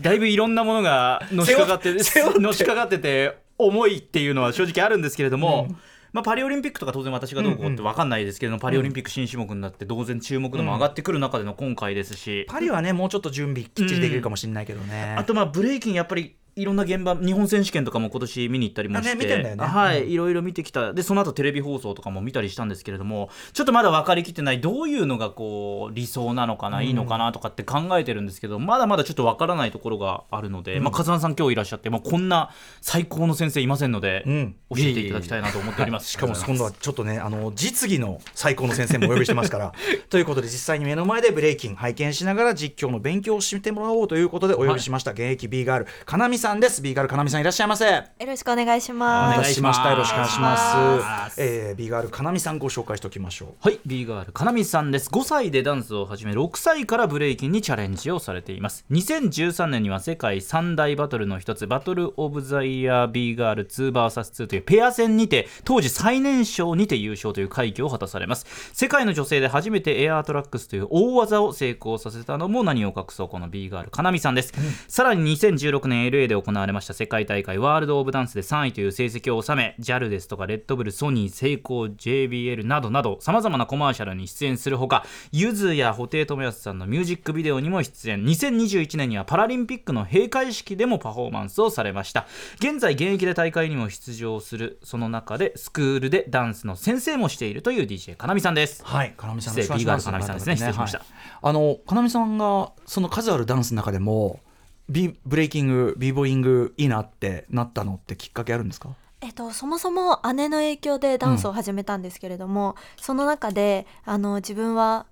だいぶいろんなものがのしかかってのしかかってて重いっていうのは正直あるんですけれども、まあ、パリオリンピックとか当然私がどうこうって分かんないですけれども、パリオリンピック新種目になって当然注目度も上がってくる中での今回ですし、パリはねもうちょっと準備きっちりできるかもしれないけどね、あとまあブレイキンやっぱりいろんな現場日本選手権とかも今年見に行ったりもして、あねね。はい、いろいろ見てきた。でその後テレビ放送とかも見たりしたんですけれどもちょっとまだ分かりきってないどういうのがこう理想なのかな、いいのかなとかって考えてるんですけどまだまだちょっと分からないところがあるので、まあ、勝間さん今日いらっしゃって、まあ、こんな最高の先生いませんので、うん。教えていただきたいなと思っております。しかも今度はちょっとねあの実技の最高の先生もお呼びしてますから ということで実際に目の前でブレイキン拝見しながら実況の勉強をしてもらおうということでお呼びしました、現役 B ガールかなみさんです B ガールかなみさんいらっしゃいませよろしくお願いしおます。願いしましたよろしくお願いしますえー、B ガールかなみさんご紹介しておきましょうはい、B ガール、かなみさんです。5歳でダンスを始め、6歳からブレイキンにチャレンジをされています。2013年には世界三大バトルの一つ、バトル・オブ・ザ・イヤー B ガール 2vs2 というペア戦にて、当時最年少にて優勝という快挙を果たされます。世界の女性で初めてエアートラックスという大技を成功させたのも何を隠そうこの B ガール、かなみさんです。さらに2016年 LA で行われました世界大会ワールド・オブ・ダンスで3位という成績を収め JAL ですとかレッドブルソニーセイコー JBL などなどさまざまなコマーシャルに出演するほかゆずや布袋寅泰さんのミュージックビデオにも出演。2021年にはパラリンピックの閉会式でもパフォーマンスをされました。現在現役で大会にも出場するその中でスクールでダンスの先生もしているという DJ かなみさんです。はい、かなみさんですね。失礼しました。はいあのかなみさんがその数あるダンスの中でもビブレイキングビーボーイングいいなってなったのってきっかけあるんですか？えっと、そもそも姉の影響でダンスを始めたんですけれども、その中であの自分は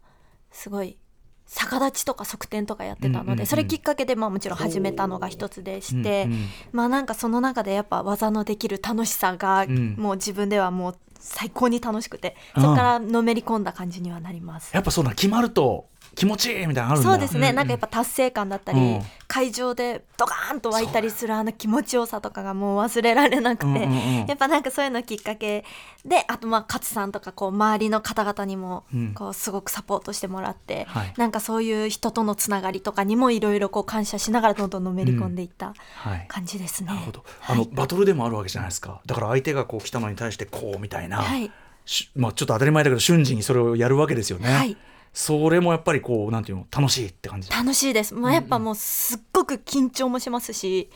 すごい逆立ちとか側転とかやってたので、うんうんうん。それきっかけで、まあ、もちろん始めたのが一つでして、うんうんまあなんかその中でやっぱ技のできる楽しさが、ん。もう自分ではもう最高に楽しくてうんそこからのめり込んだ感じにはなります。やっぱそうな決まると気持ちいいみたいなのあるんだ。そうですね、なんかやっぱ達成感だったり、うん。会場でドカーンと湧いたりするあの気持ちよさとかがもう忘れられなくて、うんうんうんやっぱなんかそういうのきっかけであとまあ勝さんとかこう周りの方々にもうん。こうすごくサポートしてもらって、はい。なんかそういう人とのつながりとかにもいろいろこう感謝しながらどんどんのめり込んでいったはい。感じですね。なるほど。あの、バトルでもあるわけじゃないですか。だから相手がこう来たのに対してこうみたいな、はい。しまあ、ちょっと当たり前だけど瞬時にそれをやるわけですよね、はいそれもやっぱりこうなんていうの楽しいって感じ楽しいです。まあやっぱもうすっごく緊張もしますし、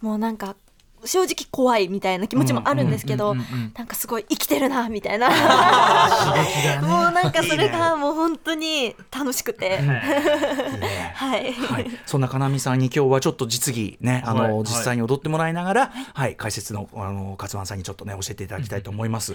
もうなんか正直怖いみたいな気持ちもあるんですけど、なんかすごい生きてるなみたいな。もうなんかそれがもう本当に楽しくて、はい。はい、そんなかなみさんに今日はちょっと実技ねあの、はい。実際に踊ってもらいながら、はい。解説のあの勝丸さんにちょっとね教えていただきたいと思います。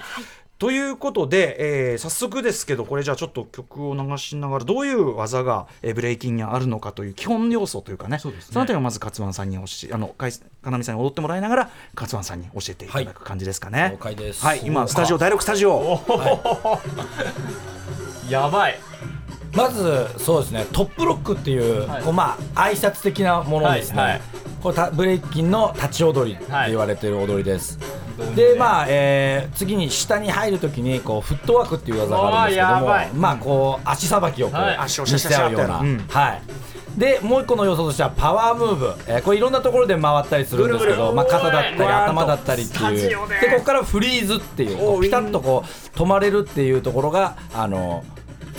ということで、えー早速ですけどこれじゃあちょっと曲を流しながらどういう技が、えーブレイキンにあるのかという基本要素というかね。そうですね。のあたりをまず勝丸さんに教えあのかいかなみさんに踊ってもらいながら勝丸さんに教えていただく感じですかね。了解です。はい。今スタジオ第6スタジオ。やばい。まずそうですね。トップロックっていう,、こうまあ挨拶的なものですね、はい。はいこれたブレイキンの立ち踊りって言われてる踊りです、でまあ、えー次に下に入るときにこうフットワークっていう技があるんですけどもまあこう足さばきをこう、見せ合うような、うん。はいでもう一個の要素としてはパワームーブ、えーこれいろんなところで回ったりするんですけど、まあ、肩だったり頭だったりっていう。でここからフリーズっていうこうピタッとこう止まれるっていうところがあの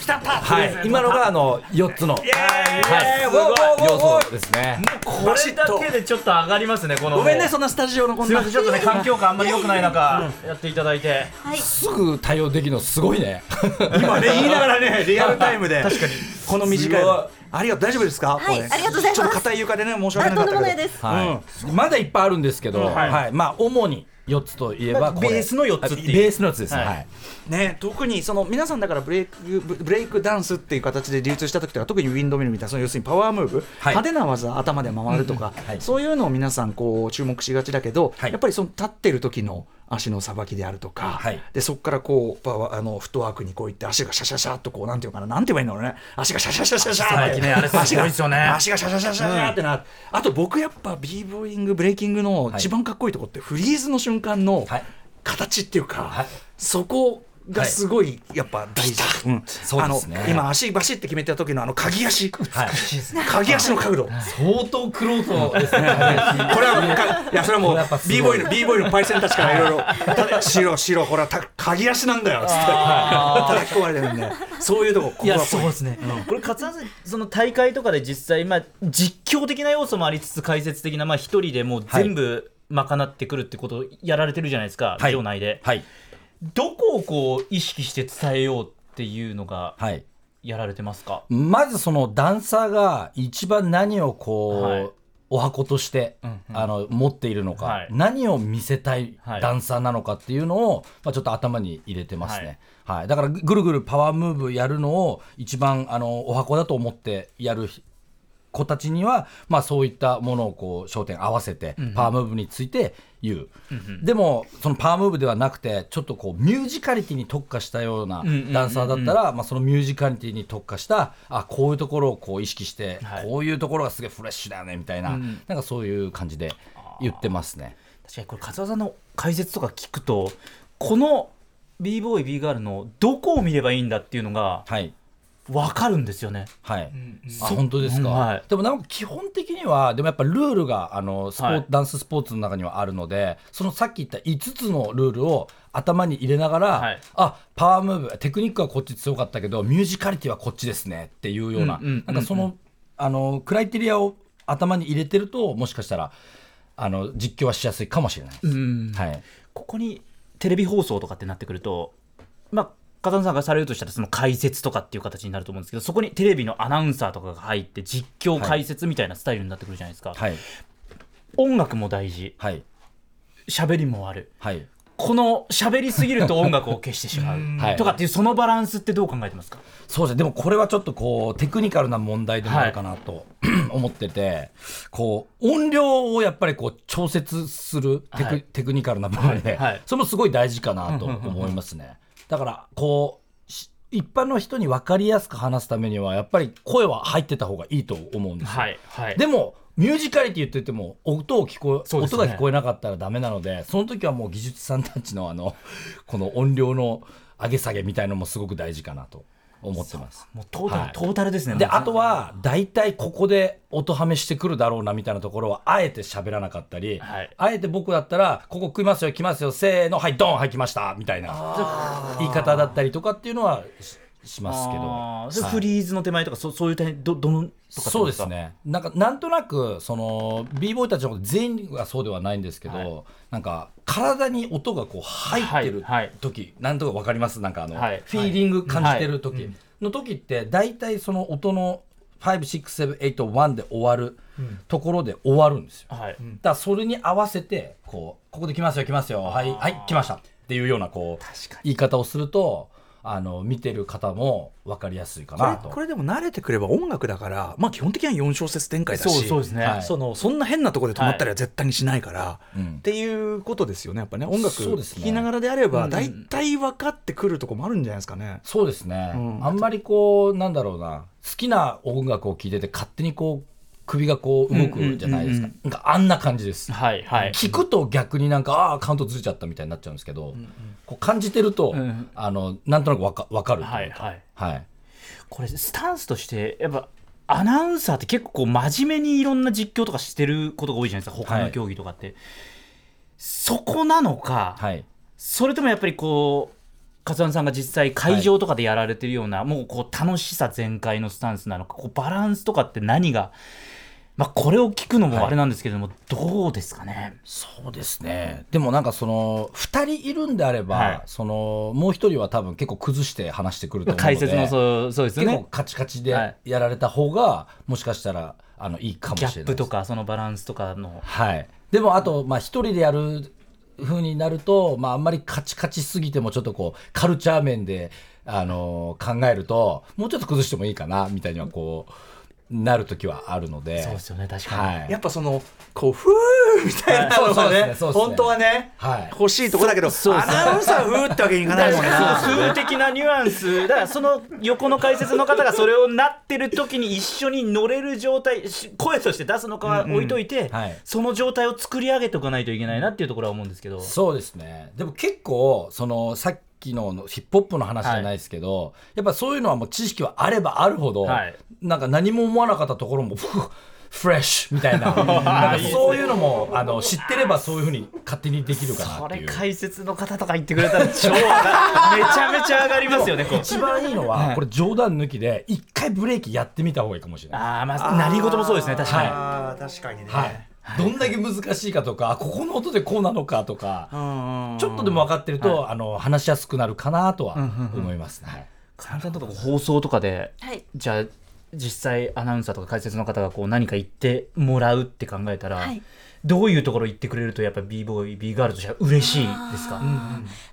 はい、今のがあの4つの、はい、要素ですね。これだけ。でちょっと上がりますねこの。ごめんねそんなスタジオのこんな。すみませんちょっとね環境感あんまり良くない中やっていただいて。はい。すぐ対応できるのすごいね。今ね言いながらねリアルタイムで。確かに。この短いすごいありがとう大丈夫ですか？はいありがとうございます。ちょっと硬い床でね申し訳なかったです。はい、まだいっぱいあるんですけど、はい。はい、まあ主に4つといえばこれ。ベースの4つっていう。ベースの4つです。はい。はい。ね、特にその皆さんだからブレイクブブレイクダンスっていう形で流通した時とか特にウィンドミルみたいなその要するにパワームーブ、はい。派手な技頭で回るとか、はい。そういうのを皆さんこう注目しがちだけど、はい。やっぱりその立ってる時の足のさばきであるとか、はい。でそこからこうパワーあのフットワークにこういって足がシャシャシャっとこうなんていうのかななんて言えばいいんだろうね。足がシャシャシャシャシャって。ねあれすごいですよね。足がシャシャシャシャシャってな、あと僕やっぱ b ボーイングブレイキングの一番かっこいいとこってフリーズの瞬間のはい。形っていうか、はい。そこがすごいやっぱ大事、うん。そうですね。あの今足バシって決めた時のあの鍵足、はい 鍵足の角度、相当クロートですね。これはかいやそれはもう b ボーイの b ボーイのパイセンたちからい。ろいろ「白白ほらた鍵足なんだよ」っつって。叩き込まれてるんで。そういうとこここいやがそうですね、これ勝さんその大会とかで実際、まあ、実況的な要素もありつつ解説的なまあ一人でもう全部賄ってくるってことをやられてるじゃないですか、はい。場内で、はいどこをこう意識して伝えようっていうのがはい。やられてますか、まずそのダンサーが一番何をこう、はい。お箱として、うんうん。あの持っているのか、はい。何を見せたいはい。ダンサーなのかっていうのを、まあ、ちょっと頭に入れてますね、はい。だからぐるぐるパワームーブやるのを一番あのお箱だと思ってやる子たちには、まあ、そういったものをこう焦点合わせて、パワームーブについて言う、でもそのパワームーブではなくてちょっとこうミュージカリティに特化したようなうんうんうんうんダンサーだったら、まあ、そのミュージカリティに特化したあこういうところをこう意識して、はい。こういうところがすげえフレッシュだよねみたいな、うんなんかそういう感じで言ってますね。確かにこれ勝さんの解説とか聞くとこの b ボーイ b ガールのどこを見ればいいんだっていうのがはい分かるんですよね。はい、あそ本当ですか、うんはい。でもなんか基本的にはでもやっぱルールがあのスポー、はい。ダンススポーツの中にはあるのでそのさっき言った5つのルールを頭に入れながら、はい。あパワームーブテクニックはこっち強かったけどミュージカリティはこっちですねっていうような、なんかそのあのクライテリアを頭に入れてるともしかしたらあの実況はしやすいかもしれないです。うん。はい。ここにテレビ放送とかってなってくると、まあ、風間さんがされるとしたらその解説とかっていう形になると思うんですけどそこにテレビのアナウンサーとかが入って実況解説みたいなスタイルになってくるじゃないですか、はい。音楽も大事。はい。喋りもある。はい。この喋りすぎると音楽を消してしまう。はい。とかっていうそのバランスってどう考えてますか？そうですね。でもこれはちょっとこうテクニカルな問題でもあるかなと、思ってて。こう音量をやっぱりこう調節するテク,、はい。テクニカルな部分で、はい。はい。それもすごい大事かなと思いますね。だからこうし一般の人に分かりやすく話すためにはやっぱり声は入ってた方がいいと思うんですよ。はいはい。でもミュージカリティ言ってても音を聞こえ、ね。音が聞こえなかったらダメなのでその時はもう技術さんたちのあのこの音量の上げ下げみたいのもすごく大事かなと思ってます。もうトータル、はい。トータルですねであとは大体ここで音はめしてくるだろうなみたいなところはあえて喋らなかったり、はい。あえて僕だったらここ食いますよ来ますよせーのはいドンはい来ましたみたいな。言い方だったりとかっていうのはししますけど。はい。フリーズの手前とかそそういう点どどのとかそうですね。なんかなんとなくその b ボーイたちの全員がそうではないんですけど、はい。なんか体に音がこう入ってるはいはい。時、なんとか分かります？なんかあの、はいフィーリング感じてる時、はいの時って大体その音の56781で終わるところで終わるんですよ。はい、だからそれに合わせてこうここで来ますよ来ますよはいはい来ましたっていうようなこう言い方をするとあの見てる方も分かりやすいかこれなと。これでも慣れてくれば音楽だから、まあ、基本的には4小節展開だしそうそうですね、はい。そのそんな変なところで止まったりは絶対にしないから、うん。っていうことですよねやっぱね。音楽そうですね。聴きながらであればうん。大体分かってくるとこもあるんじゃないですかね。そうですね、うん。あんまりこうなんだろうな。好きな音楽を聴いてて勝手にこう首がこう動くじゃないですか、うんうんなんかあんな感じです、はいはい。聞くと逆になんかああカウントずれちゃったみたいになっちゃうんですけど、こう感じてると、うんあのなんとなくわかわかるとはいはい。はい。これスタンスとしてやっぱアナウンサーって結構こう真面目にいろんな実況とかしてることが多いじゃないですか。他の競技とかって、そこなのか、はい。それともやっぱりこう勝さんが実際会場とかでやられてるような、もうこう楽しさ全開のスタンスなのかこうバランスとかって何がまあこれを聞くのもあれなんですけれども、どうですかね？そうですね。でもなんかその2人いるんであれば、はい。そのもう1人は多分結構崩して話してくると思うので解説のそうそうですよね。結構カチカチではい。やられた方がもしかしたらあのいいかもしギれないです。ャップとかそのバランスとかの。はい、でもあと、まあ、一人でやる風になると、まあ、あんまりカチカチすぎてもちょっとこうカルチャー面で、あのー考えるともうちょっと崩してもいいかなみたいにはこうなる時はあるので。そうですよね確かに、はい、やっぱそのこうふみたいなのがね本当はねはい。欲しいとこだけどアナウンサー風ってわけにいかないもんな数的なニュアンスだからその横の解説の方がそれをなってる時に一緒に乗れる状態し声として出すのかは置いといて、はい。その状態を作り上げておかないといけないなっていうところは思うんですけど、そうですね。でも結構そのさっきのヒップホップの話じゃないですけど、やっぱそういうのはもう知識はあればあるほど、はいなんか何も思わなかったところもフレッシュみたいな。なんかそういうのもあの知ってればそういうふうに勝手にできるかなそれっていう。解説の方とか言ってくれたら超上がめちゃめちゃ上がりますよね一番いいのは、これ冗談抜きで一回ブレーキやってみた方がいいかもしれない。ああまあ何事もそうですね確かに、あー確かにね。はい、どんだけ難しいかとかあここの音でこうなのかとか、うんちょっとでも分かってると、あの話しやすくなるかなとは思います、はい。簡単とか放送とかではい。じゃあ実際アナウンサーとか解説の方がこう何か言ってもらうって考えたら、はい。どういうところ言ってくれるとやっぱ b ボーイ b ガールとしては嬉しいですか、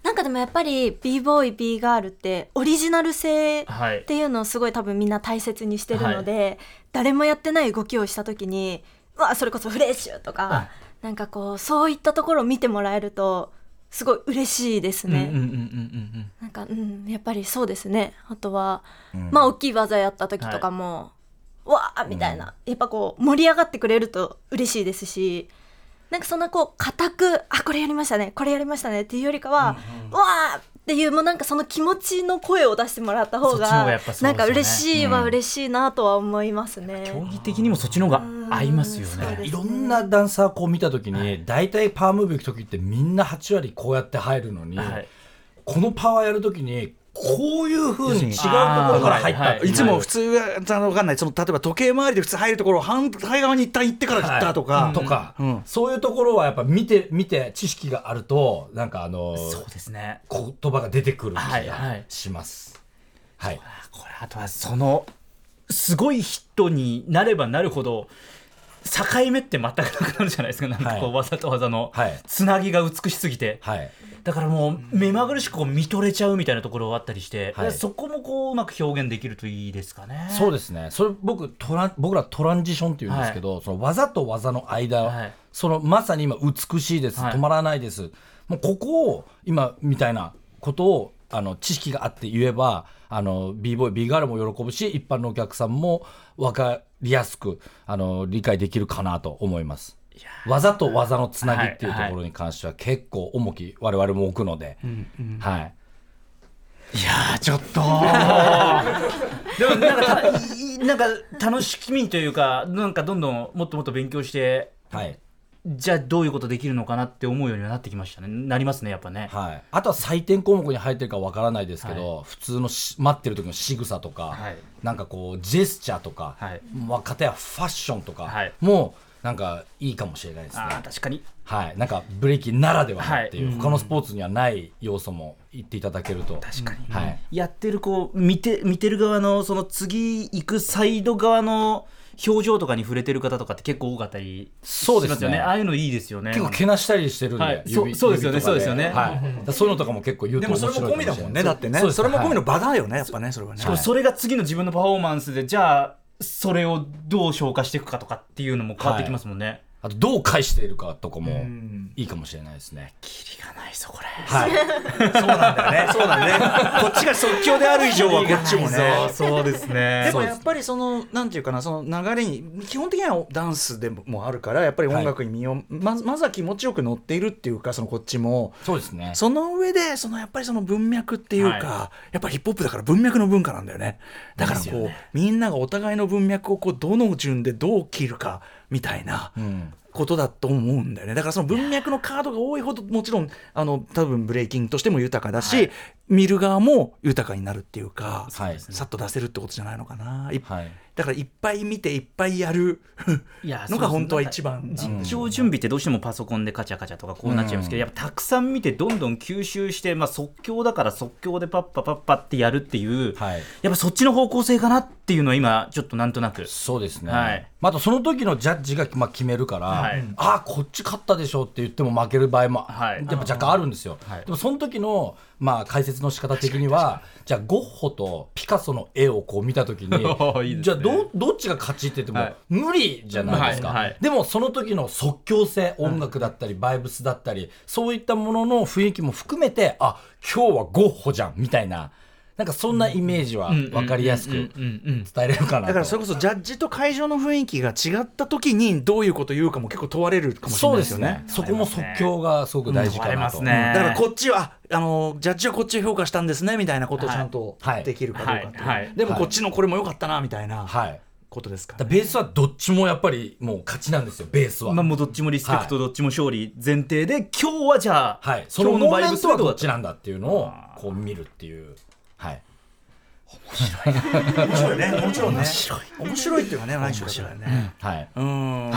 なんかでもやっぱり b ボーイ b ガールってオリジナル性はい。っていうのをすごい多分みんな大切にしてるので、誰もやってない動きをした時にうわそれこそフレッシュとか、はいなんかこうそういったところを見てもらえるとすごい嬉しいですね。うんうんうんうんうんなんかうんやっぱりそうですね。あとは、まあ大きい技やった時とかも、わーみたいな、やっぱこう盛り上がってくれると嬉しいですしなんかそんなこう固くあこれやりましたねこれやりましたねっていうよりかは、わーっていうもうなんかその気持ちの声を出してもらった方がなんか嬉しいは嬉しいなとは思いますね。競技的にもそっちの方が合いますよね。そうですいろんなダンサーこう見た時に、大体パワームーブ行く時ってみんな8割こうやって入るのに、はい。このパワーやる時にこういうふうに違うところから入った。ってういつも普通は分かんないその例えば時計回りで普通入るところを反対側に一旦行ってから行ったとか、はいとか、うん。そういうところはやっぱ見て見て知識があるとなんかあのそうですね。言葉が出てくる気はいはい。がします。はい、これあとはそのすごいヒットになればなるほど境目って全くなくなるじゃないですか。なんかこうはい技と技のはい。つなぎが美しすぎて、はい、だからもう目まぐるしくこう見とれちゃうみたいなところがあったりして、はい。そこもこううまく表現できるといいですかね。そうですね。それ僕トラン僕らトランジションっていうんですけど、その技と技の間、はい。そのまさに今美しいです、はい。止まらないです。もうここを今みたいなことをあの知識があって言えばあの b ボーイ b ガールも喜ぶし一般のお客さんも分かりやすくあの理解できるかなと思います。技と技のつなぎっていうところに関しては結構重き我々も置くので、はい。いやーちょっと。でもなんかなんか楽しみというかなんかどんどんもっともっと勉強してはいじゃあどういうことできるのかなって思うようにはなってきましたね。なりますねやっぱね。はい、あとは採点項目に入ってるかわからないですけど、普通のし待ってる時の仕草とか、はい。なんかこうジェスチャーとか、はい。まあ、片やファッションとかはい。もなんかいいかもしれないですね。確かに。はい、なんかブレーキならではのっていう、はい。他のスポーツにはない要素も言っていただけると。確かに、はい、やってるこう見て見てる側のその次行くサイド側の表情とかに触れてる方とかって結構多かったりそうですね。しますよね。ああいうのいいですよね。結構けなしたりしてるんで、はい。指そうそうですよね。そうですよね。はい、そういうのとかも結構言うとでもそれも込みだもんね。だってね。そうです。それも込みのはい場だよね。やっぱねそれはね。しかもそれが次の自分のパフォーマンスでじゃあそれをどう消化していくかとかっていうのも変わってきますもんね、あとどう返しているかとかもん。いいかもしれないですね。キリがないぞこれ。はい。そうなんだよね。そうなんだね。こっちが即興である以上はこっちもね。そうですね。でもやっぱりそのなんていうかなその流れに基本的にはダンスでもあるからやっぱり音楽に身を、まずまずは気持ちよく乗っているっていうかそのこっちも。そうですね。その上でそのやっぱりその文脈っていうか、はやっぱりヒップホップだから文脈の文化なんだよね。だからこう、ね。みんながお互いの文脈をこうどの順でどう切るかみたいな。うん。ことだと思うんだよね。だからその文脈のカードが多いほどもちろんあの多分ブレイキンとしても豊かだし、見る側も豊かになるっていうか、はいさっと出せるってことじゃないのかな、いはい。だからいっぱい見ていっぱいやる のが本当は一番。実証準備ってどうしてもパソコンでカチャカチャとかこうなっちゃいますけど、やっぱたくさん。見てどんどん吸収して、まあ、即興だから即興でパッパパッパってやるっていう、はいやっぱそっちの方向性かなっていうのは今ちょっとなんとなく。そうですね、はい。まあ、あとその時のジャッジがまあ決めるから、はい。ああこっち勝ったでしょって言っても負ける場合も、はい。やっぱ若干あるんですよ、はい。でもその時のまあ解説の仕方的にはじゃあゴッホとピカソの絵をこう見た時に ね。じゃあどどっちが勝ちって言っても、はい。無理じゃないですか、でもその時の即興性音楽だったり、バイブスだったりそういったものの雰囲気も含めてあ今日はゴッホじゃんみたいななんかそんなイメージは分かりやすくうんうんうん。伝えれるかなと。だからそれこそジャッジと会場の雰囲気が違った時にどういうこと言うかも結構問われるかもしれそうでないですよね。すね。そこも即興がすごく大事かなと。ますね。だからこっちはあのジャッジはこっちを評価したんですねみたいなことをちゃんとはい。できるかどうかはい。はい。でもこっちのこれも良かったなみたいなはい。ことですか？だからベースはどっちもやっぱりもう勝ちなんですよ。ベースは。まあもうどっちもリスペクト、はどっちも勝利前提で今日はじゃあ、はい。そのモーメントはどっちななんだってい。うのをこう見るってい。う。はい。面白いね。もちろんね。面白い。面白いっていうかね面白い。ね。はい。うん。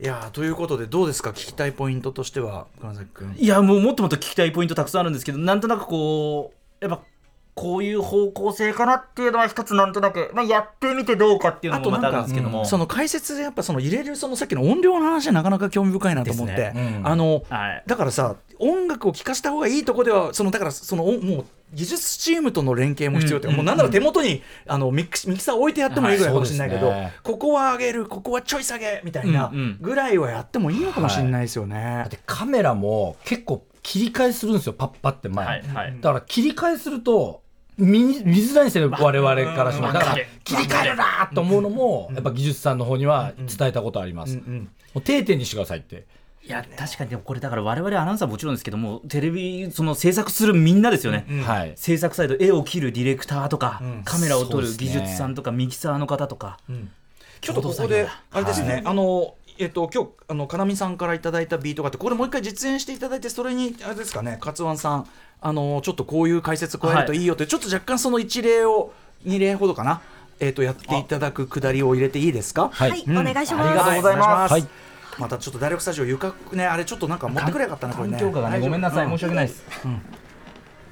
い。やーということでどうですか？聞きたいポイントとしては金崎君。いやもうもっともっと聞きたいポイントたくさんあるんですけどなんとなくこうやっぱこういう方向性かなっていうのは一つなんとなく、まあ、やってみてどうかっていうのもまたあるんですけども、その解説でやっぱその入れるそのさっきの音量の話はなかなか興味深いなと思って、ね。うん。あの、はい。だからさ音楽を聴かせた方がいいとこではそのだからそのおもう技術チームとの連携も必要って、うん。もうなんなら手元にあのミックスミキサー置いてやってもいいぐらいかもしれないけど、はいね。ここは上げるここはちょい下げみたいなうんうん。ぐらいはやってもいいのかもしれないですよね。だってカメラも結構切り替えするんですよ。パッパって前。はいはい。だから切り替えすると見見づらいんですよね我々からしてもだから切り替えるなと思うのもやっぱ技術さんの方には伝えたことあります、定点にしてくださいって。いや確かにでもこれだから我々アナウンサーもちろんですけどもテレビその制作するみんなですよね、はい。制作サイド絵を切るディレクターとか、ん。カメラを撮る技術さんとかミキサーの方とか、ちょっとここであれですね、あのえっと今日あのかなみさんからいただいたビートがあってこれもう一回実演していただいてそれにあれですかね勝腕さんあのちょっとこういう解説加えるといいよって、ちょっと若干その一例を二例ほどかなえっとやっていただくくだりを入れていいですか？はいはい、お願いします。ありがとうございます。はい。またちょっと大力スタジオ床ねあれちょっとなんか持ってくれよかったなこれね。環境下がねごめんなさい、う申し訳ないです。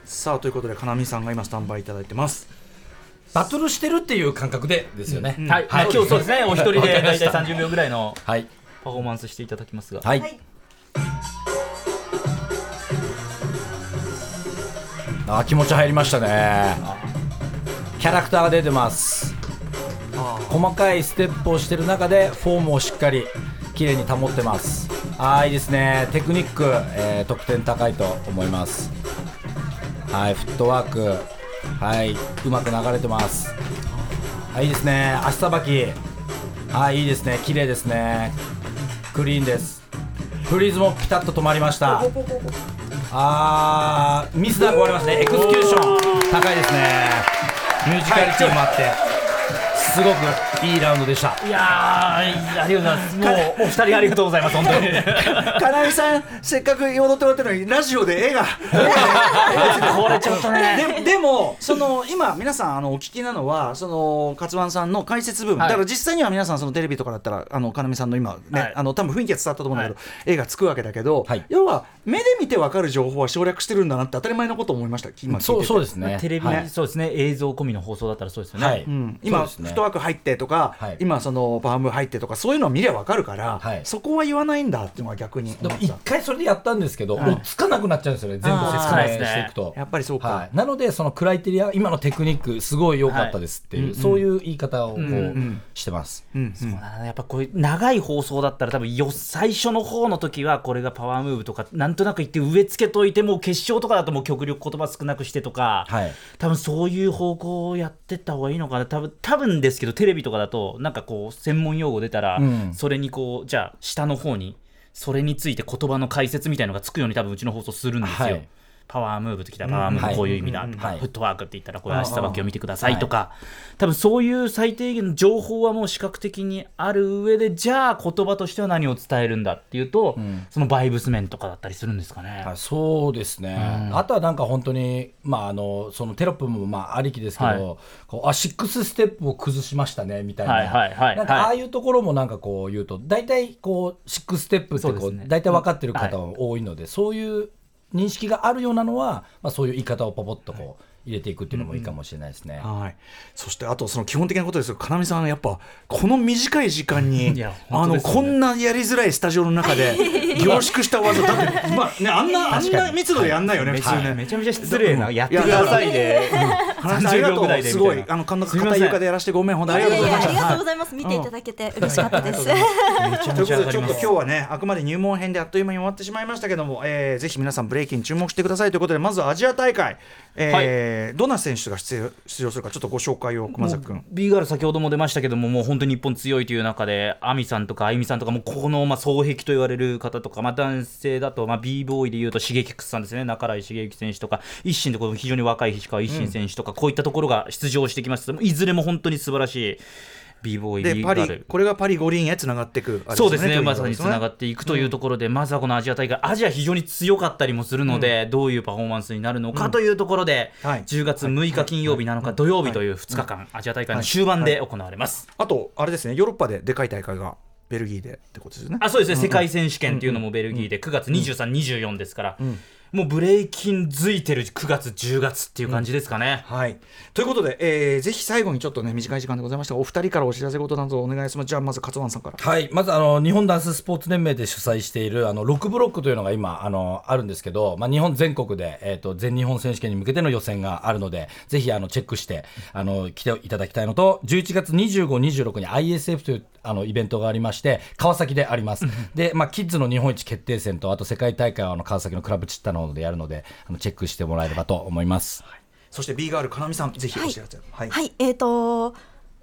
さあということでかなみさんが今スタンバイいただいてます。バトルしてるっていう感覚でですよね、はい、まあ今日そうですね。お一人で大体した。30秒ぐらいの。はいパフォーマンスしていただきますが、はい、はい。あー気持ち入りましたね。キャラクターが出てます。細かいステップをしてる中でフォームをしっかり綺麗に保ってます。あーいいですね。テクニック、えー得点高いと思います。はいフットワーク。はいうまく流れてます。はいいいですね。足さばき。はいいいですね。綺麗ですねクリーンです。フリーズもピタッと止まりました。あーミスなく終わりますね。エクスキューション。高いですね。ミュージカリティもあって。すごくいいラウンドでした。いやーありがとうございます。もうもう二人ありがとうございます本当に。か なみさんせっかく踊ってもらってるのにラジオで絵が これちょっとね。ででもその今皆さんあのお聞きなのはその勝腕さんの解説部分、はい。だから実際には皆さんそのテレビとかだったらあの要さんの今ね、はいあの多分雰囲気が伝わったと思うんだけど、絵がつくわけだけど、はい。要は目で見て分かる情報は省略してるんだなって当たり前のことを思いました。今そうそうですね。テレビ、はい。そうですね。映像込みの放送だったらそうですよね、今、そうですね。フットワーク入ってとか、はい。今そのパワーム入ってとかそういうのを見りゃ分かるから、はい。そこは言わないんだっていうのは逆にでも一回それでやったんですけど、もうつかなくなっちゃうんですよね全部説明していくと。やっぱりそうか、はい、なのでそのクライテリア今のテクニックすごい良かったですっていう、そういう言い方をこう、んしてます、うんうん。やっぱこういう長い放送だったら多分よ最初の方の時はこれがパワームーブとかなんとなく言って植え付けといてもう決勝とかだともう極力言葉少なくしてとか、はい。多分そういう方向をやってった方がいいのかな。多分多分ですけどテレビとかだとなんかこう専門用語出たら、うんそれにこうじゃあ下の方にそれについて言葉の解説みたいのがつくように多分うちの放送するんですよ。はいパワームーブってきたらパワームーブこういう意味だとか、はい。フットワークって言ったらこういう足さばきを見てくださいとか、多分そういう最低限の情報はもう視覚的にある上でじゃあ言葉としては何を伝えるんだっていうと、そのバイブス面とかだったりするんですかね。はいそうですね、あとはなんか本当に、まあ、あのそのテロップもまあありきですけど、はい。こうあシックスステップを崩しましたねみたいな、はいはいはいなんかああいうところもなんかこう言うと大体こうシックスステップってこう大体分かってる方は多いので、そういう認識があるようなのは、まあ、そういう言い方をポポッとこう入れていくっていうのもいいかもしれないですね。はい、そしてあとその基本的なことですが要さんやっぱこの短い時間に、いやあのこんなやりづらいスタジオの中で 凝縮した技だって、まあね、あんなあんな密度でやんないよね、普通ね。めちゃめちゃ失礼なやってくださいで話ありがと30秒ぐらいうすごいあのかんなすみません。硬い床でやらせてごめん本当ありがとうございました。ありがとうございます。見ていただけて嬉しかったです。ということでちょっと今日はねあくまで入門編であっという間に終わってしまいましたけども、えーぜひ皆さんブレイキン注目してくださいということでまずはアジア大会、えーどんな選手が出場出場するかちょっとご紹介を熊崎君。ガール先ほども出ましたけどももう本当に日本強いという中で亜美さんとかあゆみさんとかもうこのまあ双璧と言われる方とか、まあ、男性だとまあ b ボーイでいうとシゲキックスさんですね。中井茂之選手とか一心でこの非常に若い石川一心選手とか、こういったところが出場してきました。いずれも本当に素晴らしい b ボーイこれがパリ五輪へつながっていくあれそうですね、まさにつながっっていくというところで、まずはこのアジア大会、アジア非常に強かったりもするので、どういうパフォーマンスになるのかというところで、はい10月6日金曜日、7日土曜日という2日間、アジア大会の終盤で行われます。あとあれですねヨーロッパででかい大会がベルギーでってことですよね。あそうですね、世界選手権っていうのもベルギーで9月23、24ですから、もうブレイキンづいてる9月、10月っていう感じですかね。はい。ということで、えーぜひ最後にちょっとね短い時間でございました。がお二人からお知らせ事などお願いします。じゃあまず勝湾さんから。はい、まずあの日本ダンススポーツ連盟で主催しているあの6ブロックというのが今あのあるんですけど、まあ、日本全国で、えー、と全日本選手権に向けての予選があるのでぜひあのチェックしてあの来ていただきたいのと11月25、26に ISF というあのイベントがありまして川崎であります。で、まあ、キッズの日本一決定戦とあと世界大会はあの川崎のクラブチッタの方でやるのであのチェックしてもらえればと思います。そして B ガールかなみさんぜひお知らせはい、はい、えー、と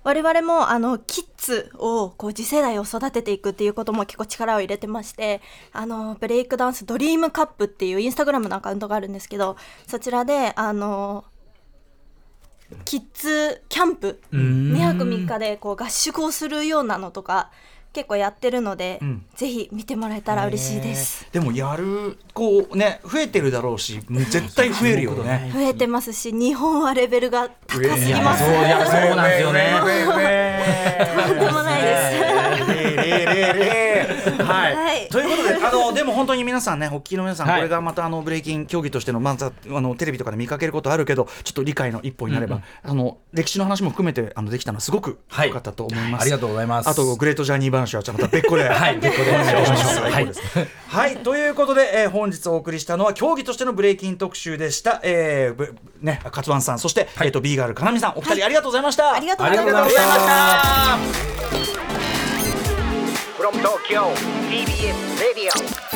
我々もあのキッズをこう次世代を育てていくっていうことも結構力を入れてましてあのブレイクダンスドリームカップっていうインスタグラムのアカウントがあるんですけどそちらであのキッズキャンプ2泊3日でこう合宿をするようなのとか結構やってるので、ん。ぜひ見てもらえたら嬉しいです。でもやるこうね増えてるだろうし絶対増えるよね。増えてますし日本はレベルが高すぎます。そういやそうなんですよね。とんでもないです。はい、はい。ということであのでも本当に皆さんねお聞きの皆さん、はい。これがまたあのブレイキン競技としての,、まずあのテレビとかで見かけることあるけどちょっと理解の一歩になれば、あの歴史の話も含めてあのできたのはすごく良かったと思います、ありがとうございます。あとグレートジャーニー話はじゃあまた別個で。はい別個でお願いします。最高ですはい、ということで、えー本日お送りしたのは競技としてのブレイキン特集でした、えーぶね勝湾さんそして、えっ、と B ガールかなみさんお二人ありがとうございました、ありがとうございますありがとうございました。From Tokyo, TBS Radio.